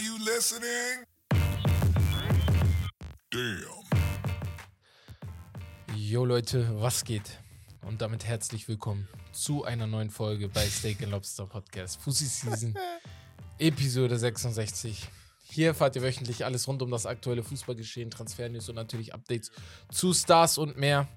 you listening? Damn. Jo Leute, was geht? Und damit herzlich willkommen zu einer neuen Folge bei Steak and Lobster Podcast. Fussi Season, Episode 66. Hier erfahrt ihr wöchentlich alles rund um das aktuelle Fußballgeschehen, Transfernews und natürlich Updates zu Stars und mehr.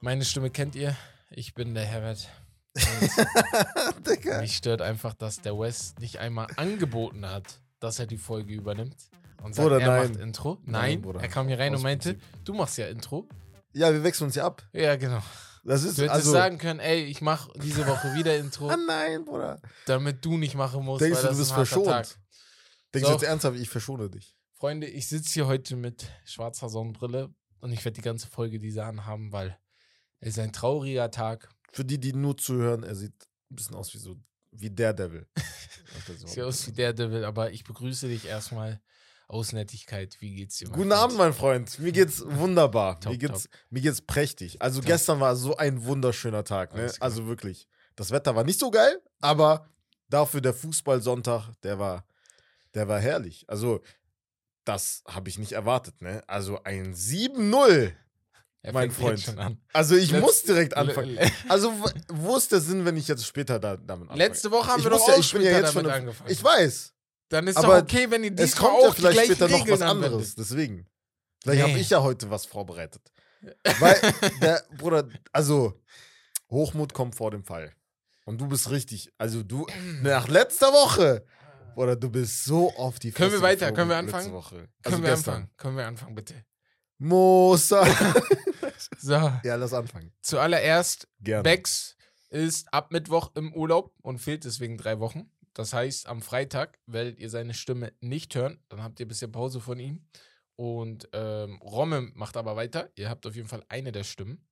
Meine Stimme kennt ihr. Ich bin der Herbert. Mich stört einfach, dass der Wes nicht einmal angeboten hat, dass er die Folge übernimmt. Und sagt, Bruder, er nein. macht Intro. Nein, Bruder. er kam hier rein Aus und meinte, Prinzip. du machst ja Intro. Ja, wir wechseln uns ja ab. Ja, genau. Das ist Du hättest also. sagen können, ey, ich mach diese Woche wieder Intro, ah nein, Bruder. damit du nicht machen musst, Denkst weil du, das du bist verschont? Tag. Denkst So. du jetzt ernsthaft, ich verschone dich? Freunde, ich sitze hier heute mit schwarzer Sonnenbrille und ich werde die ganze Folge diese anhaben, weil es ist ein trauriger Tag. Für die, die nur zuhören, er sieht ein bisschen aus wie so wie Daredevil. Ich sehe aus wie der Devil, aber ich begrüße dich erstmal aus Nettigkeit. Wie geht's dir? Guten Freund? Abend, mein Freund. Mir geht's wunderbar. Top, mir, geht's, mir geht's prächtig. Also Top. gestern war so ein wunderschöner Tag. Ne? Also wirklich. Das Wetter war nicht so geil, aber dafür der Fußballsonntag, der war, der war herrlich. Also das habe ich nicht erwartet. Ne? Also ein 7-0. Er mein Freund. Schon an. Also ich Letz- muss direkt anfangen. Also wo ist der Sinn, wenn ich jetzt später da, damit anfange? Letzte Woche haben ich wir doch ja, auch ich bin ja jetzt schon angefangen. Ich weiß. Dann ist aber doch okay, wenn Es diesmal kommt ja auch die vielleicht später noch Regeln was anderes. anwendet. Deswegen. Vielleicht Nee. habe ich ja heute was vorbereitet. Weil, der Bruder, also, Hochmut kommt vor dem Fall. Und du bist richtig. Also, du, nach letzter Woche, Bruder, du bist so auf die Können wir Fresse weiter? Können wir anfangen? Woche. Können Also wir gestern. anfangen? Können wir anfangen, bitte? Mosa. So, ja, lass anfangen. zuallererst, Gerne. Bex ist ab Mittwoch im Urlaub und fehlt deswegen drei Wochen. Das heißt, am Freitag werdet ihr seine Stimme nicht hören. Dann habt ihr ein bisschen Pause von ihm. Und ähm, Romme macht aber weiter. Ihr habt auf jeden Fall eine der Stimmen.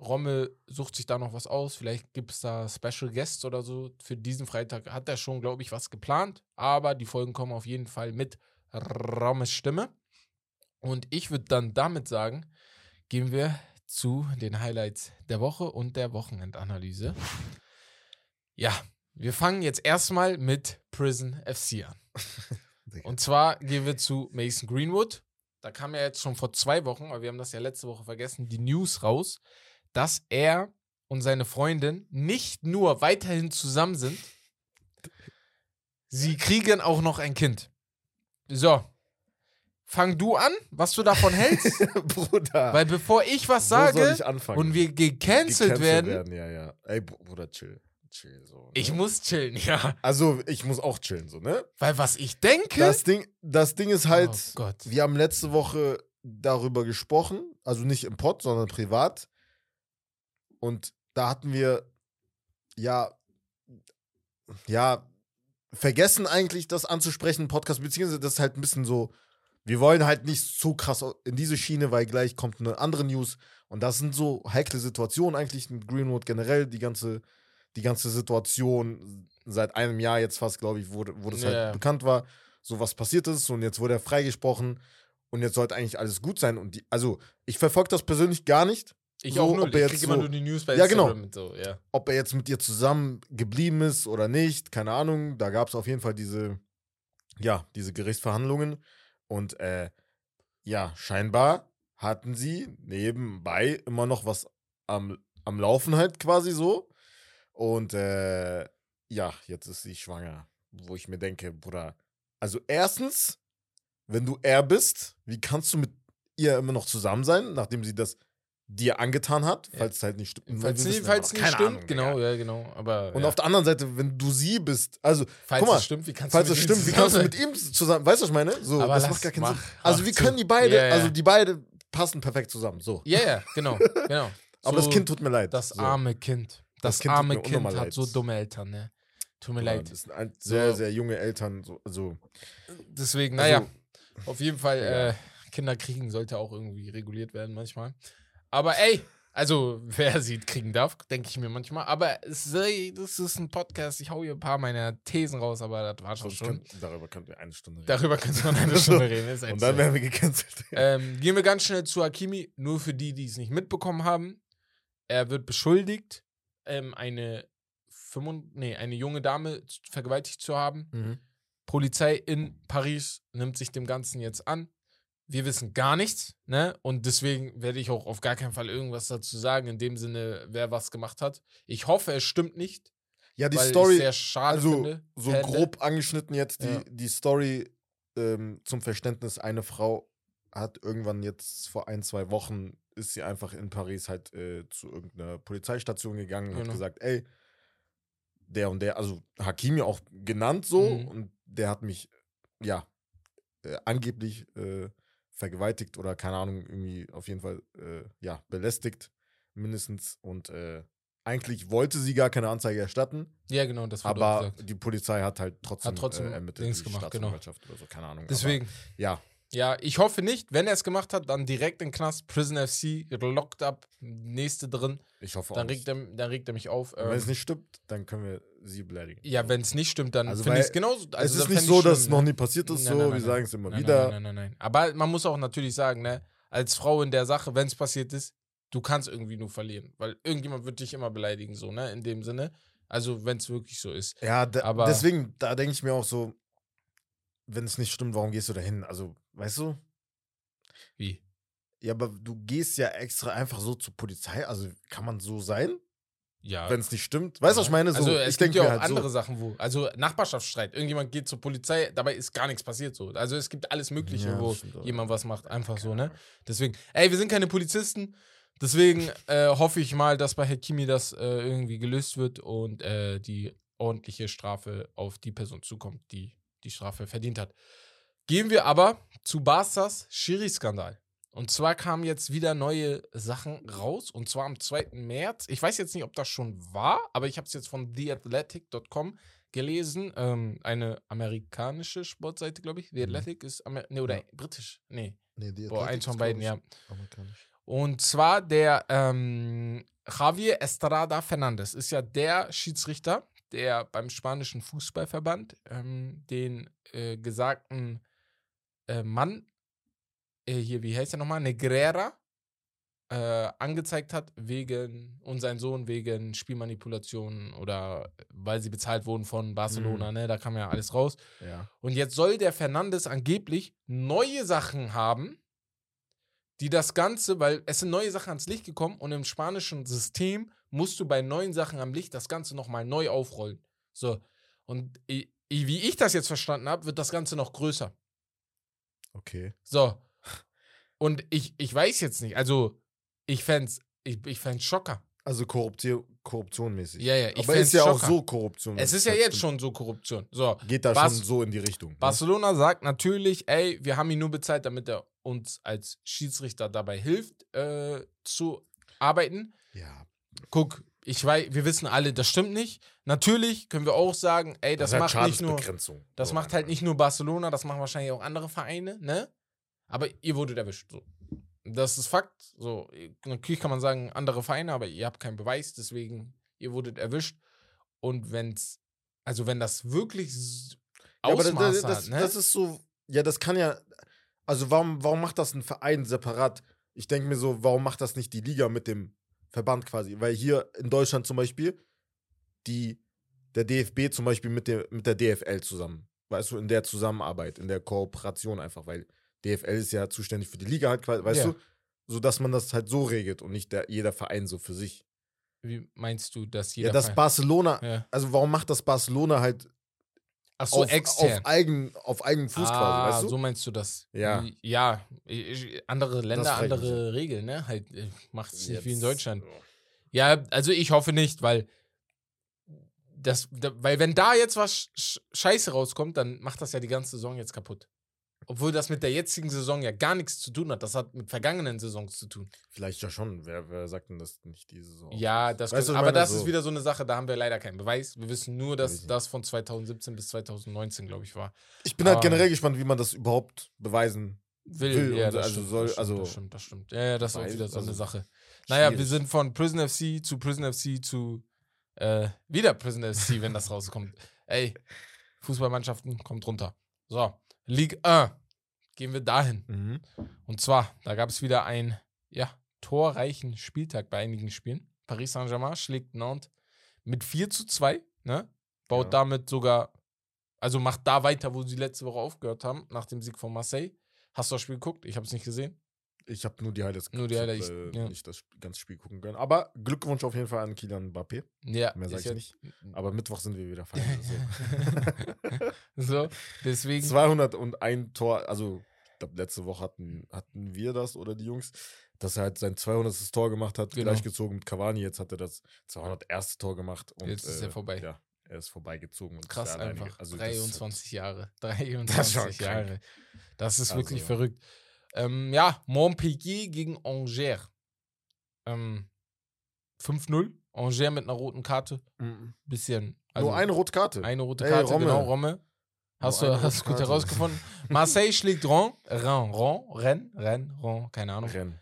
Romme sucht sich da noch was aus. Vielleicht gibt es da Special Guests oder so. Für diesen Freitag hat er schon, glaube ich, was geplant. Aber die Folgen kommen auf jeden Fall mit Rommes Stimme. Und ich würde dann damit sagen, gehen wir zu den Highlights der Woche und der Wochenendanalyse. Ja, wir fangen jetzt erstmal mit Prison FC an. Und zwar gehen wir zu Mason Greenwood. Da kam ja jetzt schon vor zwei Wochen, aber wir haben das ja letzte Woche vergessen, die News raus, dass er und seine Freundin nicht nur weiterhin zusammen sind, sie kriegen auch noch ein Kind. So. Fang du an, was du davon hältst, Bruder. weil bevor ich was sage ich und wir gecancelt, Gecancelt werden, Ja, ja. Ey, Bruder, chill. Chill so. ich ne? muss chillen, ja. Also, ich muss auch chillen, so, ne? Weil was ich denke. Das Ding, das Ding ist halt, oh Gott. wir haben letzte Woche darüber gesprochen, also nicht im Pod, sondern privat. Und da hatten wir ja, ja, vergessen eigentlich das anzusprechen Podcast, beziehungsweise das ist halt ein bisschen so, wir wollen halt nicht so krass in diese Schiene, weil gleich kommt eine andere News. Und das sind so heikle Situationen eigentlich mit Greenwood generell, die ganze, die ganze Situation seit einem Jahr jetzt fast, glaube ich, wo, wo das Ja. halt bekannt war, so was passiert ist und jetzt wurde er freigesprochen und jetzt sollte eigentlich alles gut sein. Und die, also ich verfolge das persönlich gar nicht, ich so, auch nur, ob er ich jetzt krieg immer so- nur die News bei Ja, genau. So, ja. ob er jetzt mit ihr zusammen geblieben ist oder nicht, keine Ahnung. Da gab es auf jeden Fall diese, ja, diese Gerichtsverhandlungen. Und äh, ja, scheinbar hatten sie nebenbei immer noch was am, am Laufen halt quasi so. Und äh, ja, jetzt ist sie schwanger. Wo ich mir denke, Bruder, also erstens, wenn du er bist, wie kannst du mit ihr immer noch zusammen sein, nachdem sie das dir angetan hat, falls es halt nicht stimmt. Falls, nie, wissen falls aber nicht stimmt, Ahnung, genau, ja, genau. Aber Und auf der anderen Seite, wenn du sie bist, also, falls guck mal, es stimmt, wie kannst falls du es mit ihm stimmt, wie kannst du zusammen mit ihm zusammen, weißt du, was ich meine? So, Aber das macht gar keinen mach- Sinn. Also, zu. können die beide, Ja, ja. also die beide passen perfekt zusammen, so. Ja, ja, genau, genau. Aber So, das Kind tut mir leid. Das arme Kind. Das, Das Kind arme Kind hat leid. so dumme Eltern, ne? Tut mir Ja, leid. Das sind ein, sehr, So. sehr junge Eltern, so, also, Deswegen, Also- naja, auf jeden Fall, Ja. äh, Kinder kriegen sollte auch irgendwie reguliert werden manchmal. Aber ey, also wer sieht, kriegen darf, denke ich mir manchmal. Aber es, das ist ein Podcast, ich hau hier ein paar meiner Thesen raus, aber das war schon sonst schon. können, darüber könnten wir eine Stunde reden. Darüber könnte man eine Stunde reden. Ist Und echt dann werden wir gecancelt. Ähm, gehen wir ganz schnell zu Hakimi, nur für die, die es nicht mitbekommen haben. Er wird beschuldigt, ähm, eine, 55 nee, eine junge Dame vergewaltigt zu haben. Mhm. Polizei in Paris nimmt sich dem Ganzen jetzt an. Wir wissen gar nichts, ne? Und deswegen werde ich auch auf gar keinen Fall irgendwas dazu sagen, in dem Sinne, wer was gemacht hat. Ich hoffe, es stimmt nicht. Ja, die Story, also finde. so fände. grob angeschnitten jetzt die, Ja. die Story ähm, zum Verständnis. Eine Frau hat irgendwann jetzt vor ein, zwei Wochen ist sie einfach in Paris halt äh, zu irgendeiner Polizeistation gegangen und hat Genau. gesagt, ey, der und der, also Hakimi auch genannt so Mhm. und der hat mich, ja, äh, angeblich äh, vergewaltigt oder keine Ahnung, irgendwie auf jeden Fall, äh, ja, belästigt mindestens und äh, eigentlich wollte sie gar keine Anzeige erstatten, Ja, genau, das wurde auch aber gesagt. die Polizei hat halt trotzdem, Hat trotzdem äh, ermittelt, Dings gemacht, genau. Oder so, keine Ahnung. Deswegen, Aber, ja, ja, ich hoffe nicht. Wenn er es gemacht hat, dann direkt in den Knast, Prison FC, locked up, nächste drin. ich hoffe Dann auch regt, nicht. er, dann regt er mich auf. Und Wenn es Ähm, nicht stimmt, dann können wir sie beleidigen. ja, wenn es nicht stimmt, dann Also, finde ich es genauso. es Also, ist dann nicht so, dass es noch nie passiert ist, Nein, so, nein, wir nein, sagen es immer wieder. Nein, nein, nein, nein. Aber man muss auch natürlich sagen, ne, als Frau in der Sache, wenn es passiert ist, du kannst irgendwie nur verlieren. Weil irgendjemand wird dich immer beleidigen, so, ne, in dem Sinne. Also, wenn es wirklich so ist. Ja, Aber- deswegen, da denke ich mir auch so, wenn es nicht stimmt, warum gehst du da hin? Also, weißt du? Wie? Ja, aber du gehst ja extra einfach so zur Polizei. Also, kann man so sein, Ja. wenn es nicht stimmt? Weißt du, was ich meine? So, also es ich gibt ja auch halt andere so. Sachen, wo, also Nachbarschaftsstreit, irgendjemand geht zur Polizei, dabei ist gar nichts passiert so. Also es gibt alles Mögliche, Ja, wo jemand was macht, einfach so, ne? Deswegen, ey, wir sind keine Polizisten, deswegen äh, hoffe ich mal, dass bei Hakimi das äh, irgendwie gelöst wird und äh, die ordentliche Strafe auf die Person zukommt, die die Strafe verdient hat. Gehen wir aber zu Barsters Schiri-Skandal. Und zwar kamen jetzt wieder neue Sachen raus. Und zwar am 2. März. Ich weiß jetzt nicht, ob das schon war, aber ich habe es jetzt von theathletic.com gelesen. Ähm, eine amerikanische Sportseite, glaube ich. The Mhm. Athletic ist Amer nee, oder Ja. britisch. Nee. Nee, die Boah, eins von beiden, ja. amerikanisch. Und zwar der ähm, Javier Estrada Fernandez ist ja der Schiedsrichter, der beim spanischen Fußballverband ähm, den äh, gesagten äh, Mann, äh, hier, wie heißt er nochmal, Negrera, äh, angezeigt hat, wegen, und sein Sohn wegen Spielmanipulationen oder weil sie bezahlt wurden von Barcelona, Mhm. ne, da kam ja alles raus. Ja. Und jetzt soll der Fernandes angeblich neue Sachen haben, die das Ganze, weil es sind neue Sachen ans Licht gekommen und im spanischen System musst du bei neuen Sachen am Licht das Ganze nochmal neu aufrollen. So. Und wie ich das jetzt verstanden habe, wird das Ganze noch größer. Okay. So. Und ich, ich weiß jetzt nicht, also ich fänd's, ich, ich fänd's Schocker. Also Korruption, Korruptionmäßig. Ja, ja, ich Aber ist ja auch Schocker. so Korruption. Es das ist ja halt jetzt schon so Korruption. So. Geht da Bas- schon so in die Richtung. ne? Barcelona sagt natürlich, ey, wir haben ihn nur bezahlt, damit er uns als Schiedsrichter dabei hilft, äh, zu arbeiten. Ja. Guck, ich weiß, wir wissen alle, das stimmt nicht. Natürlich können wir auch sagen, ey, das, halt macht nicht nur, das So macht halt nicht nur Barcelona, das machen wahrscheinlich auch andere Vereine, ne? Aber ihr wurdet erwischt. So. Das ist Fakt. So, natürlich kann man sagen, andere Vereine, aber ihr habt keinen Beweis, deswegen, ihr wurdet erwischt. Und wenn's, also wenn das wirklich s- Ja, aber das, das, hat, ne? das ist so, ja, das kann ja, also warum, warum macht das ein Verein separat? Ich denke mir so, warum macht das nicht die Liga mit dem Verband quasi? Weil hier in Deutschland zum Beispiel, die, der DFB zum Beispiel mit der, mit der DFL zusammen, weißt du, in der Zusammenarbeit, in der Kooperation einfach, weil DFL ist ja zuständig für die Liga halt, weißt Ja. du, so dass man das halt so regelt und nicht der, jeder Verein so für sich. Wie meinst du, dass jeder Ja, das Verein- Barcelona, ja. also warum macht das Barcelona halt Ach so, auf, extern. auf, eigen, auf eigenen Fuß ah, quasi, weißt du? so meinst du das? Ja. Ja, andere Länder, andere Regeln, ne? Halt, äh, macht es nicht wie in Deutschland. Ja, also ich hoffe nicht, weil das, da, weil wenn da jetzt was Sch Scheiße rauskommt, dann macht das ja die ganze Saison jetzt kaputt. Obwohl das mit der jetzigen Saison ja gar nichts zu tun hat. Das hat mit vergangenen Saisons zu tun. Vielleicht ja schon. Wer, wer sagt denn das nicht diese Saison? Ja, das Weißt ich aber das So. ist wieder so eine Sache, da haben wir leider keinen Beweis. Wir wissen nur, dass das von 2017 bis 2019, glaube ich, war. Ich bin halt Aber- generell gespannt, wie man das überhaupt beweisen Will, will. ja, das also stimmt, soll, das stimmt, also das stimmt, das stimmt. Ja, ja, das ist auch wieder so eine also Sache. Naja, wir sind von Prison FC zu Prison FC zu äh, wieder Prison FC, wenn das rauskommt. Ey, Fußballmannschaften kommt runter. So, Ligue 1. Gehen wir dahin. Mhm. Und zwar, da gab es wieder einen, ja, torreichen Spieltag bei einigen Spielen. Paris Saint-Germain schlägt Nantes mit 4 zu 2, ne? Baut Ja. damit sogar Also macht da weiter, wo sie letzte Woche aufgehört haben, nach dem Sieg von Marseille. Hast du das Spiel geguckt? Ich habe es nicht gesehen. Ich habe nur die Highlights Nur die Ich hab, Highlights, äh, ja. nicht das ganze Spiel gucken können. Aber Glückwunsch auf jeden Fall an Kylian Mbappé. Ja, Mehr sag ist ich ja- nicht. Aber Mittwoch sind wir wieder feiern. So. so, deswegen. 201 Tor, also ich glaube, letzte Woche hatten, hatten wir das oder die Jungs, dass er halt sein 200. Tor gemacht hat, Genau. gleichgezogen mit Cavani. Jetzt hat er das 201. Tor gemacht. Und, Jetzt ist er äh, vorbei. Ja, er ist vorbeigezogen. Und Krass einfach. Also das ist halt- 23 Jahre. Das ist schon 23 krank. Jahre. Das ist wirklich Also- verrückt. Ähm, ja, Montpellier gegen Angers. Ähm, 5-0. Angers mit einer roten Karte. Mhm. Bisschen. Nur eine rote Karte. Eine rote Ey, Karte, Romme. genau, Romme. Hast Nur du, hast gut herausgefunden. Marseille schlägt Ron. Ron, Ron, Rennes, Rennes, Ron, keine Ahnung. Rennen.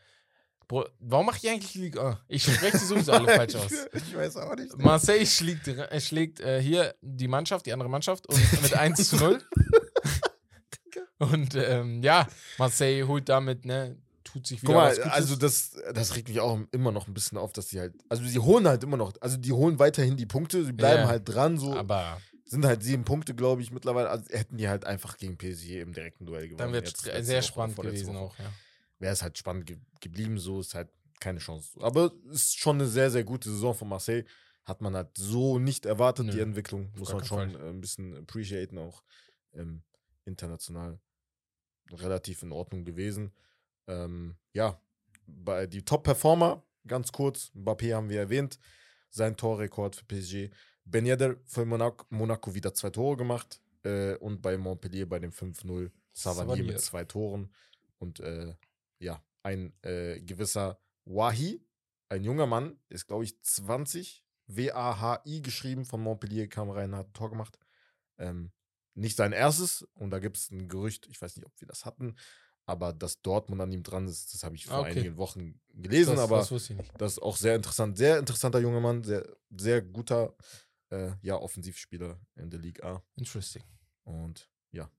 Bro, warum mache ich eigentlich Ligue 1? Ich spreche sowieso alle falsch aus. Ich weiß auch nicht. Marseille schlägt, äh, schlägt äh, hier die Mannschaft, die andere Mannschaft, und mit 1 zu 0. und ähm, ja, Marseille holt damit, ne, tut sich wieder Guck mal, was Gutes. also das, das regt mich auch immer noch ein bisschen auf, dass die halt, also sie holen halt immer noch, also die holen weiterhin die Punkte, sie bleiben Ja. halt dran, so aber sind halt sieben Punkte, glaube ich, mittlerweile. Also hätten die halt einfach gegen PSG im direkten Duell gewonnen. dann wird es sehr Woche, spannend gewesen Woche. auch, ja. Wäre es halt spannend ge geblieben, so ist halt keine Chance. Aber es ist schon eine sehr, sehr gute Saison von Marseille. Hat man halt so nicht erwartet, Nö, die Entwicklung. Muss man schon äh, ein bisschen appreciaten, auch ähm, international relativ in Ordnung gewesen. Ähm, ja, bei die Top-Performer, ganz kurz, Mbappé haben wir erwähnt, sein Torrekord für PSG. Ben Yedder für Monaco, Monaco wieder zwei Tore gemacht äh, und bei Montpellier bei dem 5-0 Savanier mit zwei Toren und äh, ja, ein äh, gewisser Wahi, ein junger Mann, ist glaube ich 20, W-A-H-I geschrieben, von Montpellier kam rein, hat ein Tor gemacht. Ähm, nicht sein erstes und da gibt es ein Gerücht, ich weiß nicht, ob wir das hatten, aber dass Dortmund an ihm dran ist, das habe ich vor Ah, okay. einigen Wochen gelesen, das, aber das wusste ich nicht. das ist auch sehr interessant. Sehr interessanter junger Mann, sehr, sehr guter äh, ja, Offensivspieler in der Liga A. Interesting. Und ja.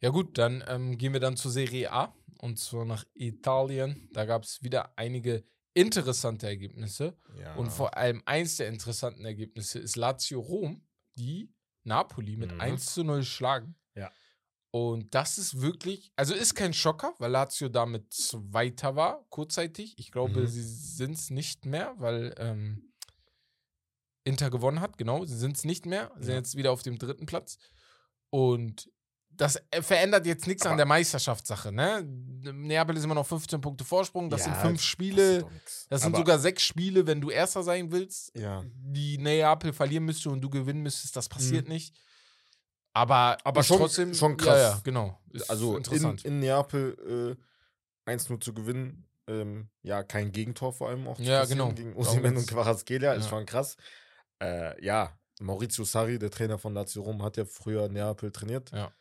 Ja gut, dann ähm, gehen wir dann zur Serie A und zwar nach Italien. Da gab es wieder einige interessante Ergebnisse. ja. Und vor allem eins der interessanten Ergebnisse ist Lazio Rom, die Napoli mit Mhm. 1 zu 0 schlagen. Ja. Und das ist wirklich, also ist kein Schocker, weil Lazio damit Zweiter war, kurzzeitig. Ich glaube, Mhm. sie sind es nicht mehr, weil ähm, Inter gewonnen hat, genau. Sie sind es nicht mehr, sind Ja. jetzt wieder auf dem dritten Platz. Und das äh, verändert jetzt nichts an Aber- der Meisterschaftssache, ne? Neapel ist immer noch 15 Punkte Vorsprung, das sind Ja, fünf das Spiele. Das sind Aber- sogar sechs Spiele, wenn du Erster sein willst, Ja. die Neapel verlieren müsste und du gewinnen müsstest. Das passiert nicht. Aber, Mhm. Aber schon- trotzdem schon Ja, krass. ja, genau. Ist Also in, interessant. in Neapel äh, 1-0 zu gewinnen, ähm, ja, kein Gegentor vor allem auch zu Ja, genau. gegen Osimhen und geht's. Quarazgelia, ist Ja. schon krass. Äh, ja, Maurizio Sarri, der Trainer von Lazio Rom, hat ja früher Neapel trainiert. Ja.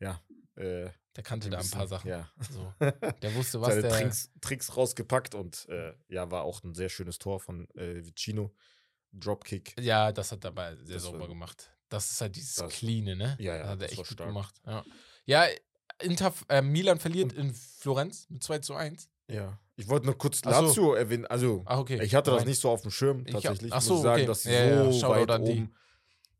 Ja. Äh, der kannte da ein paar Sachen. Ja. So. Der wusste, was der. Tricks, Tricks rausgepackt und äh, ja, war auch ein sehr schönes Tor von äh, Vicino. Dropkick. Ja, das hat er aber sehr Das sauber war- gemacht. Das ist halt dieses das- Cleane, ne? Ja, ja, Das hat er das echt gut gemacht. Ja, ja Inter, äh, Milan verliert in Florenz mit 2 zu 1. Ja. Ich wollte nur kurz Ach so. Lazio erwähnen. Also, Ach, okay. ich hatte das Rein. nicht so auf dem Schirm, Ich tatsächlich. ach muss so, ich sagen, okay. dass sie Ja, ja, so Shoutout weit an die.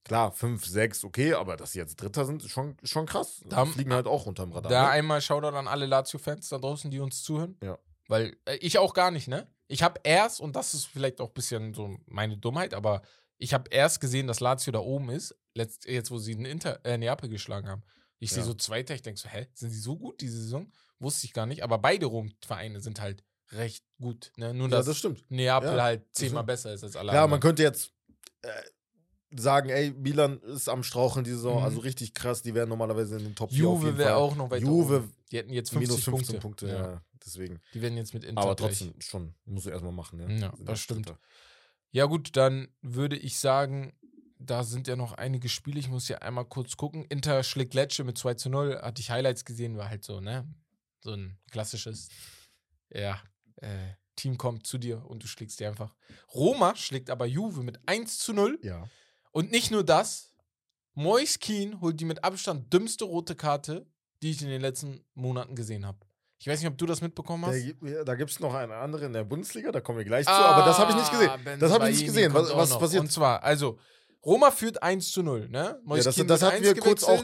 Klar, 5, 6, okay, aber dass sie jetzt Dritter sind, ist schon, schon krass. Da- Die fliegen halt auch unterm Radar. Da ne? einmal Shoutout an alle Lazio-Fans da draußen, die uns zuhören. Ja. Weil äh, ich auch gar nicht, ne? Ich habe erst, und das ist vielleicht auch ein bisschen so meine Dummheit, aber ich habe erst gesehen, dass Lazio da oben ist, letzt, jetzt wo sie in Inter, äh, Neapel geschlagen haben. Ich sehe Ja. so Zweiter, ich denke so, hä, sind sie so gut diese Saison? Wusste ich gar nicht, aber beide Rom-Vereine sind halt recht gut. Ne? Nur, ja, dass das stimmt. Neapel Ja, halt zehnmal besser ist als alle Klar, man könnte jetzt äh, sagen, ey, Milan ist am Straucheln die Saison, Mhm. also richtig krass, die wären normalerweise in den Top 4 auf Juve wäre auch noch weiter Juve oben. Die hätten jetzt 50 minus 15 Punkte. Punkte, ja. ja. deswegen. Die werden jetzt mit Inter Aber gleich. trotzdem, schon, musst du erstmal machen, ja. Ja, das stimmt. Dritter. Ja, gut, dann würde ich sagen, da sind ja noch einige Spiele. Ich muss ja einmal kurz gucken. Inter schlägt Lecce mit 2 zu 0. Hatte ich Highlights gesehen, war halt so, ne? So ein klassisches, ja, äh, Team kommt zu dir und du schlägst dir einfach. Roma schlägt aber Juve mit 1 zu 0. Ja. Und nicht nur das, Mois Keane holt die mit Abstand dümmste rote Karte, die ich in den letzten Monaten gesehen habe. Ich weiß nicht, ob du das mitbekommen Da, hast. ja, da gibt es noch eine andere in der Bundesliga, da kommen wir gleich zu, aber das habe ich nicht gesehen. Ah, Das habe ich nicht gesehen. Was, was passiert? Und zwar, also, Roma führt 1 zu 0, ne? Ja, Moise das, das hatten wir kurz auch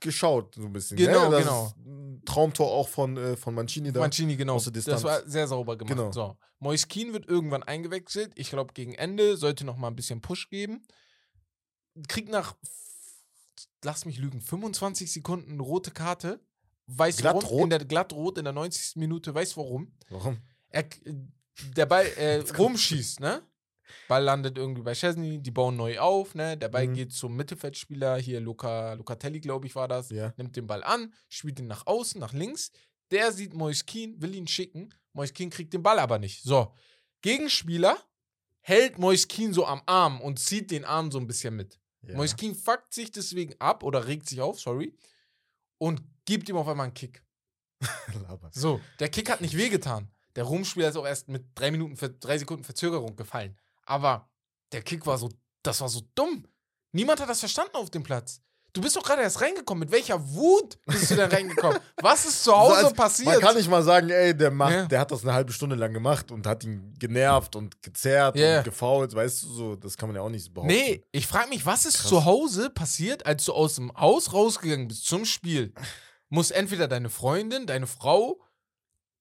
geschaut, so ein bisschen. Genau, ne? das genau. Ein Traumtor auch von, äh, von Mancini da. Mancini, genau. aus der Distanz. Das war sehr sauber gemacht. Genau. So. Moise Kean wird irgendwann eingewechselt. Ich glaube, gegen Ende sollte noch mal ein bisschen Push geben. Kriegt nach, lass mich lügen, 25 Sekunden rote Karte. Weiß warum? Glattrot? In der glattrot in der 90. Minute. Weiß warum? Warum? Er, der Ball äh, rumschießt, ne? Ball landet irgendwie bei Chesney, die bauen neu auf, ne? Der Ball Mhm. geht zum Mittelfeldspieler, hier Luca, Lucatelli, glaube ich, war das. Ja. Nimmt den Ball an, spielt ihn nach außen, nach links. Der sieht Moise Kean, will ihn schicken. Moise Kean kriegt den Ball aber nicht. So, Gegenspieler hält Moise Kean so am Arm und zieht den Arm so ein bisschen mit. Ja. Moise Kean fuckt sich deswegen ab oder regt sich auf, sorry, und gibt ihm auf einmal einen Kick. So, der Kick hat nicht wehgetan. Der Rumspieler ist auch erst mit drei Minuten, drei Sekunden Verzögerung gefallen. Aber der Kick war so, das war so dumm. Niemand hat das verstanden auf dem Platz. Du bist doch gerade erst reingekommen. Mit welcher Wut bist du denn reingekommen? Was ist zu Hause So als- passiert? Man kann nicht mal sagen, ey, der macht, Ja. der hat das eine halbe Stunde lang gemacht und hat ihn genervt und gezerrt Ja. und gefault, weißt du, so, das kann man ja auch nicht behaupten. nee, ich frage mich, was ist Krass. zu Hause passiert, als du aus dem Haus rausgegangen bist zum Spiel? Muss entweder deine Freundin, deine Frau,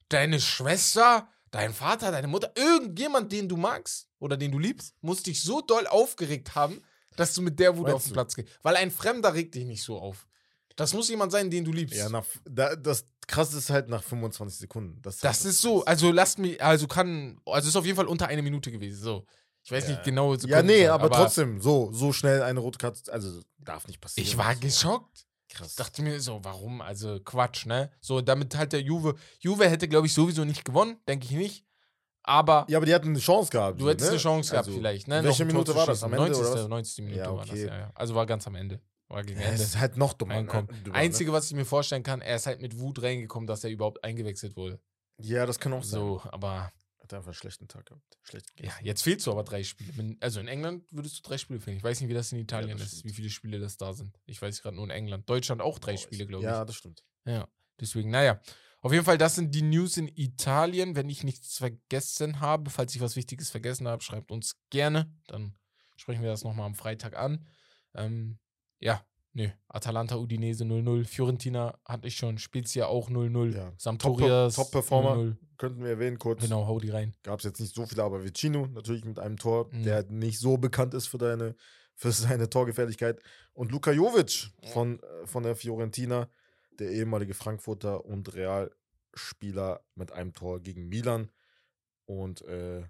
deine Schwester, dein Vater, deine Mutter, irgendjemand, den du magst oder den du liebst, muss dich so doll aufgeregt haben, dass du mit der Wut Meinst auf den du? Platz gehst. Weil ein Fremder regt dich nicht so auf. Das muss jemand sein, den du liebst. Ja, nach, da, das krasse ist halt nach 25 Sekunden. Das, das ist so, also lasst mich, also kann, also ist auf jeden Fall unter eine Minute gewesen. So. Ich weiß Ja. nicht genau. Ja, nee, Sekundenzahl, aber, trotzdem, so, so schnell eine rote Karte, also darf nicht passieren. Ich war geschockt. Krass. Ich dachte mir so, warum? Also Quatsch, ne? So, damit halt der Juve. Juve hätte, glaube ich, sowieso nicht gewonnen, denke ich nicht. Aber ja, aber die hatten eine Chance gehabt. du hättest ne? eine Chance gehabt, Also, vielleicht, ne? Welche Minute war das? Am. Ende 90. oder was? 90. Minute Ja, war das, okay. ja, ja. Also war ganz am Ende. War gegen Ja, Ende. es ist halt noch dummer. Reinkommen. äh, dummer, Einzige, was ich mir vorstellen kann, er ist halt mit Wut reingekommen, dass er überhaupt eingewechselt wurde. Ne? Ja, das kann auch sein. So, aber Hat einfach einen schlechten Tag gehabt. Schlecht ja, jetzt fehlst du aber drei Spiele. Also in England würdest du drei Spiele fehlen. Ich weiß nicht, wie das in Italien das ist, stimmt. wie viele Spiele das da sind. Ich weiß gerade nur in England. Deutschland auch drei Boah, Spiele, glaube ich. Ja, das stimmt. Ja, deswegen, naja. Auf jeden Fall, das sind die News in Italien. Wenn ich nichts vergessen habe, falls ich was Wichtiges vergessen habe, schreibt uns gerne. Dann sprechen wir das nochmal am Freitag an. Ähm, ja, nö. Atalanta Udinese 0-0. Fiorentina hatte ich schon. Spezia auch 0-0. Ja. Sampdorias Top- Top-Performer. 0-0. Könnten wir erwähnen, kurz. Genau, hau die rein. Gab es jetzt nicht so viele, aber Vicino natürlich mit einem Tor, Mhm. der nicht so bekannt ist für, deine, für seine Torgefährlichkeit. Und Luka Jovic von, äh, von der Fiorentina, der ehemalige Frankfurter und Realspieler mit einem Tor gegen Milan. Und äh, Ja.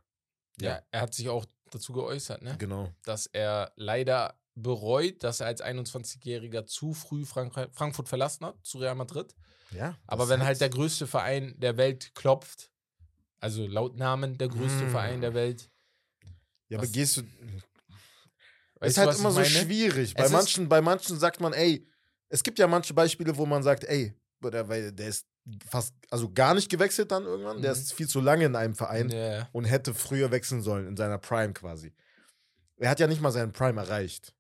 ja, er hat sich auch dazu geäußert, ne? genau. dass er leider bereut, dass er als 21-Jähriger zu früh Frank Frankfurt verlassen hat, zu Real Madrid. Ja, Aber wenn heißt- halt der größte Verein der Welt klopft, also laut Namen der größte Mm. Verein der Welt, Ja, aber gehst du. weißt ist halt immer so schwierig. Bei Es manchen, bei manchen sagt man, ey, es gibt ja manche Beispiele, wo man sagt, ey, der, weil der ist fast, also gar nicht gewechselt dann irgendwann, der Mhm. ist viel zu lange in einem Verein Ja. und hätte früher wechseln sollen, in seiner Prime quasi. Er hat ja nicht mal seinen Prime erreicht.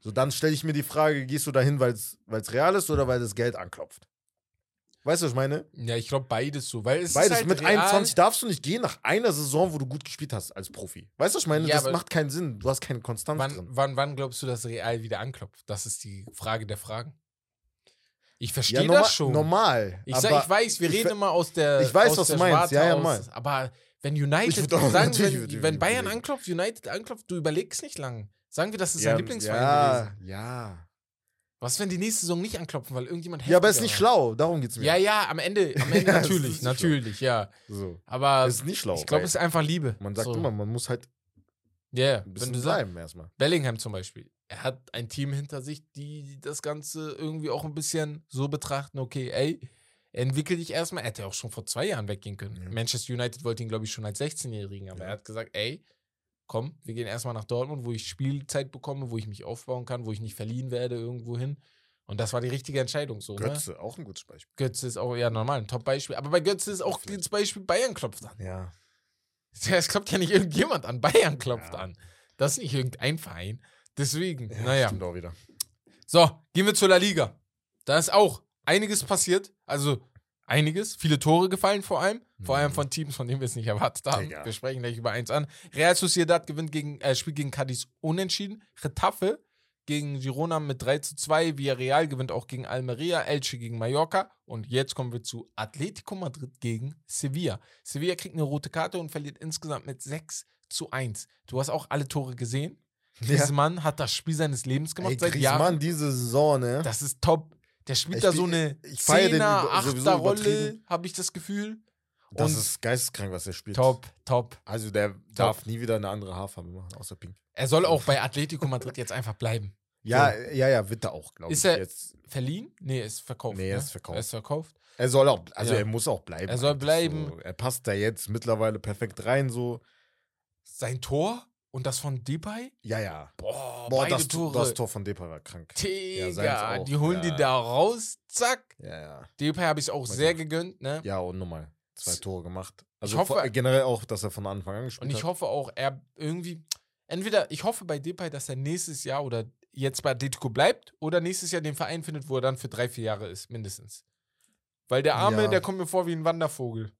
So, dann stelle ich mir die Frage, gehst du dahin, weil es real ist oder weil das Geld anklopft? Weißt du, was ich meine? ja, ich glaube beides so, weil es Beides. halt Mit real, 21 darfst du nicht gehen nach einer Saison, wo du gut gespielt hast als Profi. Weißt du, was ich meine? Ja, das macht keinen Sinn. Du hast keine Konstanz Wann, drin. wann, wann glaubst du, dass Real wieder anklopft? Das ist die Frage der Fragen. Ich Ja, verstehe norma das schon. normal. Ich, sag, ich weiß, wir ich reden immer aus der. ich weiß, was du meinst. Ja, ja, aus, Aber wenn United, auch- sagen, wenn, ich wenn Bayern anklopft, United anklopft, du überlegst nicht lang. Sagen wir, das ist ja, sein Lieblingsverein ja, gewesen. Ja. Was, wenn die nächste Saison nicht anklopfen, weil irgendjemand Ja, aber ist nicht schlau. Darum geht's mir. Ja, ja, am Ende, am Ende Ja, es natürlich, schlau. natürlich, ja. So. Aber ist nicht schlau. ich glaube, es ist einfach Liebe. man sagt so. immer, man muss halt Ja, yeah. ein wenn bisschen du sagst, bleiben erstmal. Bellingham zum Beispiel, er hat ein Team hinter sich, die das Ganze irgendwie auch ein bisschen so betrachten, okay, ey, entwickel dich erstmal. Er hätte auch schon vor zwei Jahren weggehen können. Ja. Manchester United wollte ihn, glaube ich, schon als 16-Jährigen, aber Ja. er hat gesagt, ey, komm, wir gehen erstmal nach Dortmund, wo ich Spielzeit bekomme, wo ich mich aufbauen kann, wo ich nicht verliehen werde irgendwo hin. Und das war die richtige Entscheidung so. Ne? Götze, auch ein gutes Beispiel. Götze ist auch, ja, normal, ein Top-Beispiel. Aber bei Götze ist auch das Beispiel, Bayern klopft an. Ja. Es klopft ja nicht irgendjemand an, Bayern klopft Ja. an. Das ist nicht irgendein Verein. Deswegen, ja naja. Stimmt auch wieder. So, gehen wir zur La Liga. Da ist auch einiges passiert. Also einiges. Viele Tore gefallen vor allem. Vor allem Mhm. von Teams, von denen wir es nicht erwartet haben. Digga. Wir sprechen gleich über eins an. Real Sociedad gewinnt gegen, äh, spielt gegen Cadiz unentschieden. Retafe gegen Girona mit 3 zu 2. Villarreal gewinnt auch gegen Almeria. Elche gegen Mallorca. Und jetzt kommen wir zu Atletico Madrid gegen Sevilla. Sevilla kriegt eine rote Karte und verliert insgesamt mit 6 zu 1. Du hast auch alle Tore gesehen. Griezmann hat das Spiel seines Lebens gemacht Ey, seit Jahren. Griezmann diese Saison, ne? Das ist top. Der spielt Ich da so eine ich Zehner, Achter Rolle, habe ich das Gefühl. Das Und ist geisteskrank, was er spielt. top, top. Also der darf nie wieder eine andere Haarfarbe machen, außer pink. Er soll auch bei Atletico Madrid jetzt einfach bleiben. Ja, ja, ja, wird er auch, glaube ich. Ist er- jetzt. Verliehen? Nee, ist verkauft. Nee, er ne? ist verkauft. Er ist verkauft. Er soll auch, also Ja. er muss auch bleiben. Er soll bleiben. So. Er passt da jetzt mittlerweile perfekt rein, so. Sein Tor und das von Depay? Ja, ja. Boah, Boah, beide das, Tore. das Tor von Depay war krank. Digga, auch. die holen Ja. die da raus, zack. Ja, ja. Depay habe ich auch Mein sehr Gott. gegönnt, ne? Ja, und nochmal zwei Tore gemacht. Also hoffe- vor- generell auch, dass er von Anfang an gespielt Und ich hat. hoffe auch, er irgendwie, entweder, ich hoffe bei Depay, dass er nächstes Jahr oder jetzt bei Atletico bleibt oder nächstes Jahr den Verein findet, wo er dann für drei, vier Jahre ist, mindestens. Weil der Arme, Ja. der kommt mir vor wie ein Wandervogel.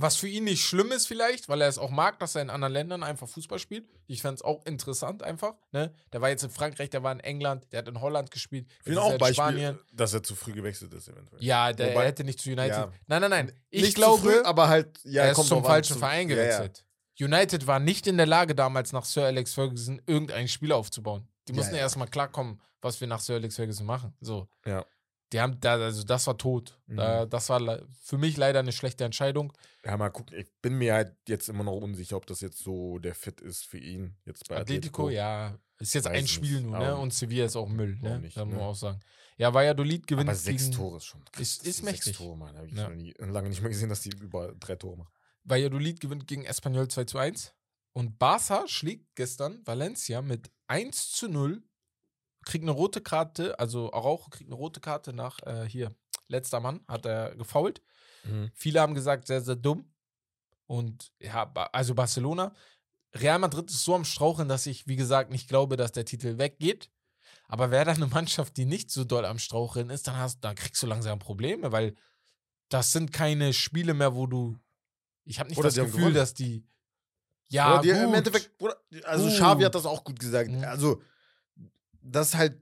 Was für ihn nicht schlimm ist vielleicht, weil er es auch mag, dass er in anderen Ländern einfach Fußball spielt. Ich fand es auch interessant einfach. Ne? Der war jetzt in Frankreich, der war in England, der hat in Holland gespielt. Ich ist auch in Beispiel, Spanien. dass er zu früh gewechselt ist, eventuell. Ja, der Wobei- er hätte nicht zu United. Ja. Nein, nein, nein. Ich Nicht glaube, zu früh, aber halt, ja, er ist kommt zum falschen zu- Verein Ja, ja. gewechselt. United war nicht in der Lage, damals nach Sir Alex Ferguson irgendein Spiel aufzubauen. Die Ja, mussten ja. erstmal klarkommen, was wir nach Sir Alex Ferguson machen. So. Ja. Die haben da, also das war tot. Mhm. Da, das war für mich leider eine schlechte Entscheidung. Ja, mal gucken. Ich bin mir halt jetzt immer noch unsicher, ob das jetzt so der Fit ist für ihn. Jetzt bei Atletico, Atletico. ja, ist jetzt ein Spiel nur, ne? Und Sevilla ist auch Müll, ne? Nicht, da muss man ne? auch sagen. Ja, Valladolid gewinnt Aber sechs gegen, Tore ist schon. Ist- ist mächtig. Sechs Tore, Mann. Habe ich Ja. nie, lange nicht mehr gesehen, dass die über drei Tore machen. Valladolid gewinnt gegen Espanyol 2 zu 1. Und Barca schlägt gestern Valencia mit 1 zu 0. Kriegt eine rote Karte, also Araujo kriegt eine rote Karte nach äh, hier. Letzter Mann hat er gefault. Viele haben gesagt, sehr, sehr dumm. Und ja, also Barcelona. Real Madrid ist so am Straucheln, dass ich, wie gesagt, nicht glaube, dass der Titel weggeht. Aber wäre da eine Mannschaft, die nicht so doll am Straucheln ist, dann, hast, dann kriegst du langsam Probleme, weil das sind keine Spiele mehr, wo du. Ich habe nicht Oder das Gefühl, gewonnen. dass die. Ja, die, gut. im Endeffekt, also. Xavi hat das auch gut gesagt. Mhm. Also, das ist halt,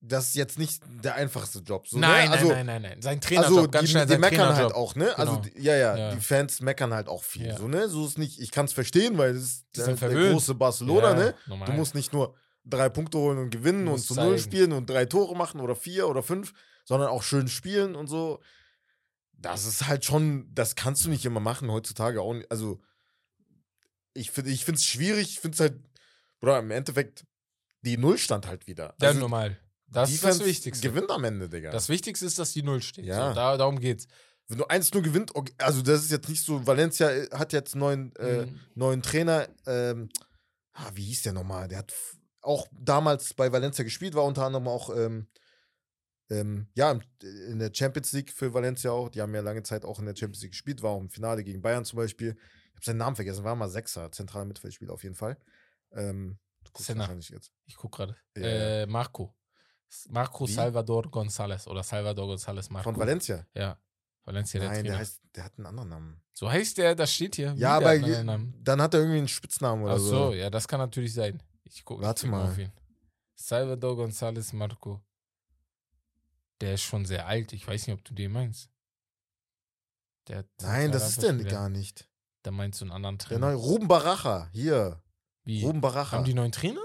das ist jetzt nicht der einfachste Job. So, nein, ne? also, nein, nein, nein, nein. Sein Trainerjob, Also, ganz die, schnell die meckern halt auch, ne? Also, Genau. die, ja, ja, Ja. die Fans meckern halt auch viel. Ja. So, ne? So ist nicht, ich kann es verstehen, weil es ist der, der große Barcelona, Ja, ne? normal. Du musst nicht nur drei Punkte holen und gewinnen und zu null spielen und drei Tore machen oder vier oder fünf, sondern auch schön spielen und so. Das ist halt schon, das kannst du nicht immer machen heutzutage auch nicht. Also, ich finde ich es schwierig, ich finde es halt, oder im Endeffekt, die Null stand halt wieder. Ja, Also, normal. Das ist das Wichtigste. gewinnt am Ende, Digga. Das Wichtigste ist, dass die Null steht. Ja. So, da, darum geht's. Wenn du 1-0 gewinnt, okay, also das ist jetzt nicht so, Valencia äh, hat jetzt neuen, äh, Mhm. neuen Trainer, ähm, ah, wie hieß der nochmal? Der hat auch damals bei Valencia gespielt, war unter anderem auch, ähm, ähm, ja, im- in der Champions League für Valencia auch. Die haben ja lange Zeit auch in der Champions League gespielt, war auch im Finale gegen Bayern zum Beispiel. Ich habe seinen Namen vergessen, war mal Sechser, zentraler Mittelfeldspieler auf jeden Fall. Ähm, du guckst Senna. wahrscheinlich jetzt. Ich guck gerade. Ja, äh, Marco. Marco Wie? Salvador González oder Salvador González Marco. Von Valencia? Ja. Valencia, der Nein, der heißt, der hat einen anderen Namen. so heißt der, das steht hier. Wie, Ja, der aber dann hat er irgendwie einen Spitznamen oder Ach so. so, ja, das kann natürlich sein. Ich gucke Warte klick mal. auf ihn. Salvador González Marco. Der ist schon sehr alt. Ich weiß nicht, ob du den meinst. Der Nein, das ist der gar nicht. Da meinst du einen anderen Der Trainer. neue Ruben Baracha, hier. Wie? Ruben Baracha. Haben die neuen Trainer?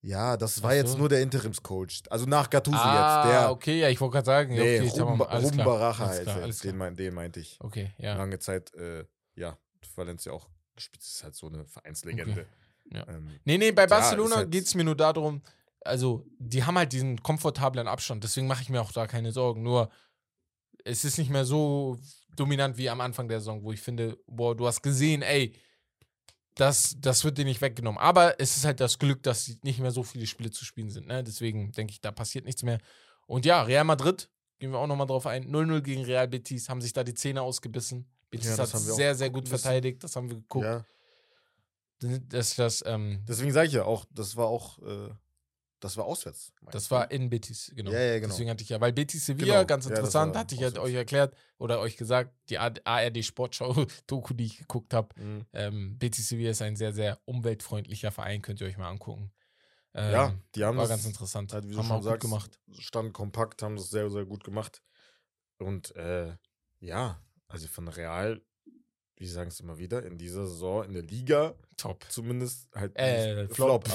ja, das war Ach jetzt so. nur der Interimscoach. Also nach Gattuso ah, jetzt. Der, okay, ja, ich wollte gerade sagen. ja, nee, okay, Ruben, alles Ruben klar, Baracha alles heißt klar, klar. Den, mein, den meinte ich. Okay, ja. Lange Zeit, äh, ja, Valencia auch gespielt. Das ist halt so eine Vereinslegende. Ja. Ähm, Nee, nee, bei Barcelona halt- geht es mir nur darum, also, die haben halt diesen komfortablen Abstand, deswegen mache ich mir auch da keine Sorgen. Nur, es ist nicht mehr so dominant wie am Anfang der Saison, wo ich finde, boah, du hast gesehen, ey, das, das wird dir nicht weggenommen. Aber es ist halt das Glück, dass nicht mehr so viele Spiele zu spielen sind. Ne? Deswegen denke ich, da passiert nichts mehr. Und ja, Real Madrid, gehen wir auch nochmal drauf ein, 0-0 gegen Real Betis, haben sich da die Zähne ausgebissen. Betis Ja, hat sehr, sehr gut verteidigt, das haben wir geguckt. ja. Das, das, ähm, Deswegen sage ich ja auch, das war auch äh, das war auswärts. Das war in Betis, genau. Ja, ja, genau. Deswegen hatte ich ja, weil Betis Sevilla, Genau. ganz Ja, interessant, war hatte ich halt auswärts. euch erklärt oder euch gesagt, die ARD Sportschau-Doku, die ich geguckt habe. Mhm. Ähm, Betis Sevilla ist ein sehr, sehr umweltfreundlicher Verein, könnt ihr euch mal angucken. Ähm, Ja, die haben war das ganz interessant. halt, wie haben schon sagst, gemacht. stand kompakt, haben das sehr, sehr gut gemacht. Und äh, ja, also von Real, wie sagen es immer wieder, in dieser Saison in der Liga Top. zumindest halt Äh, Flop,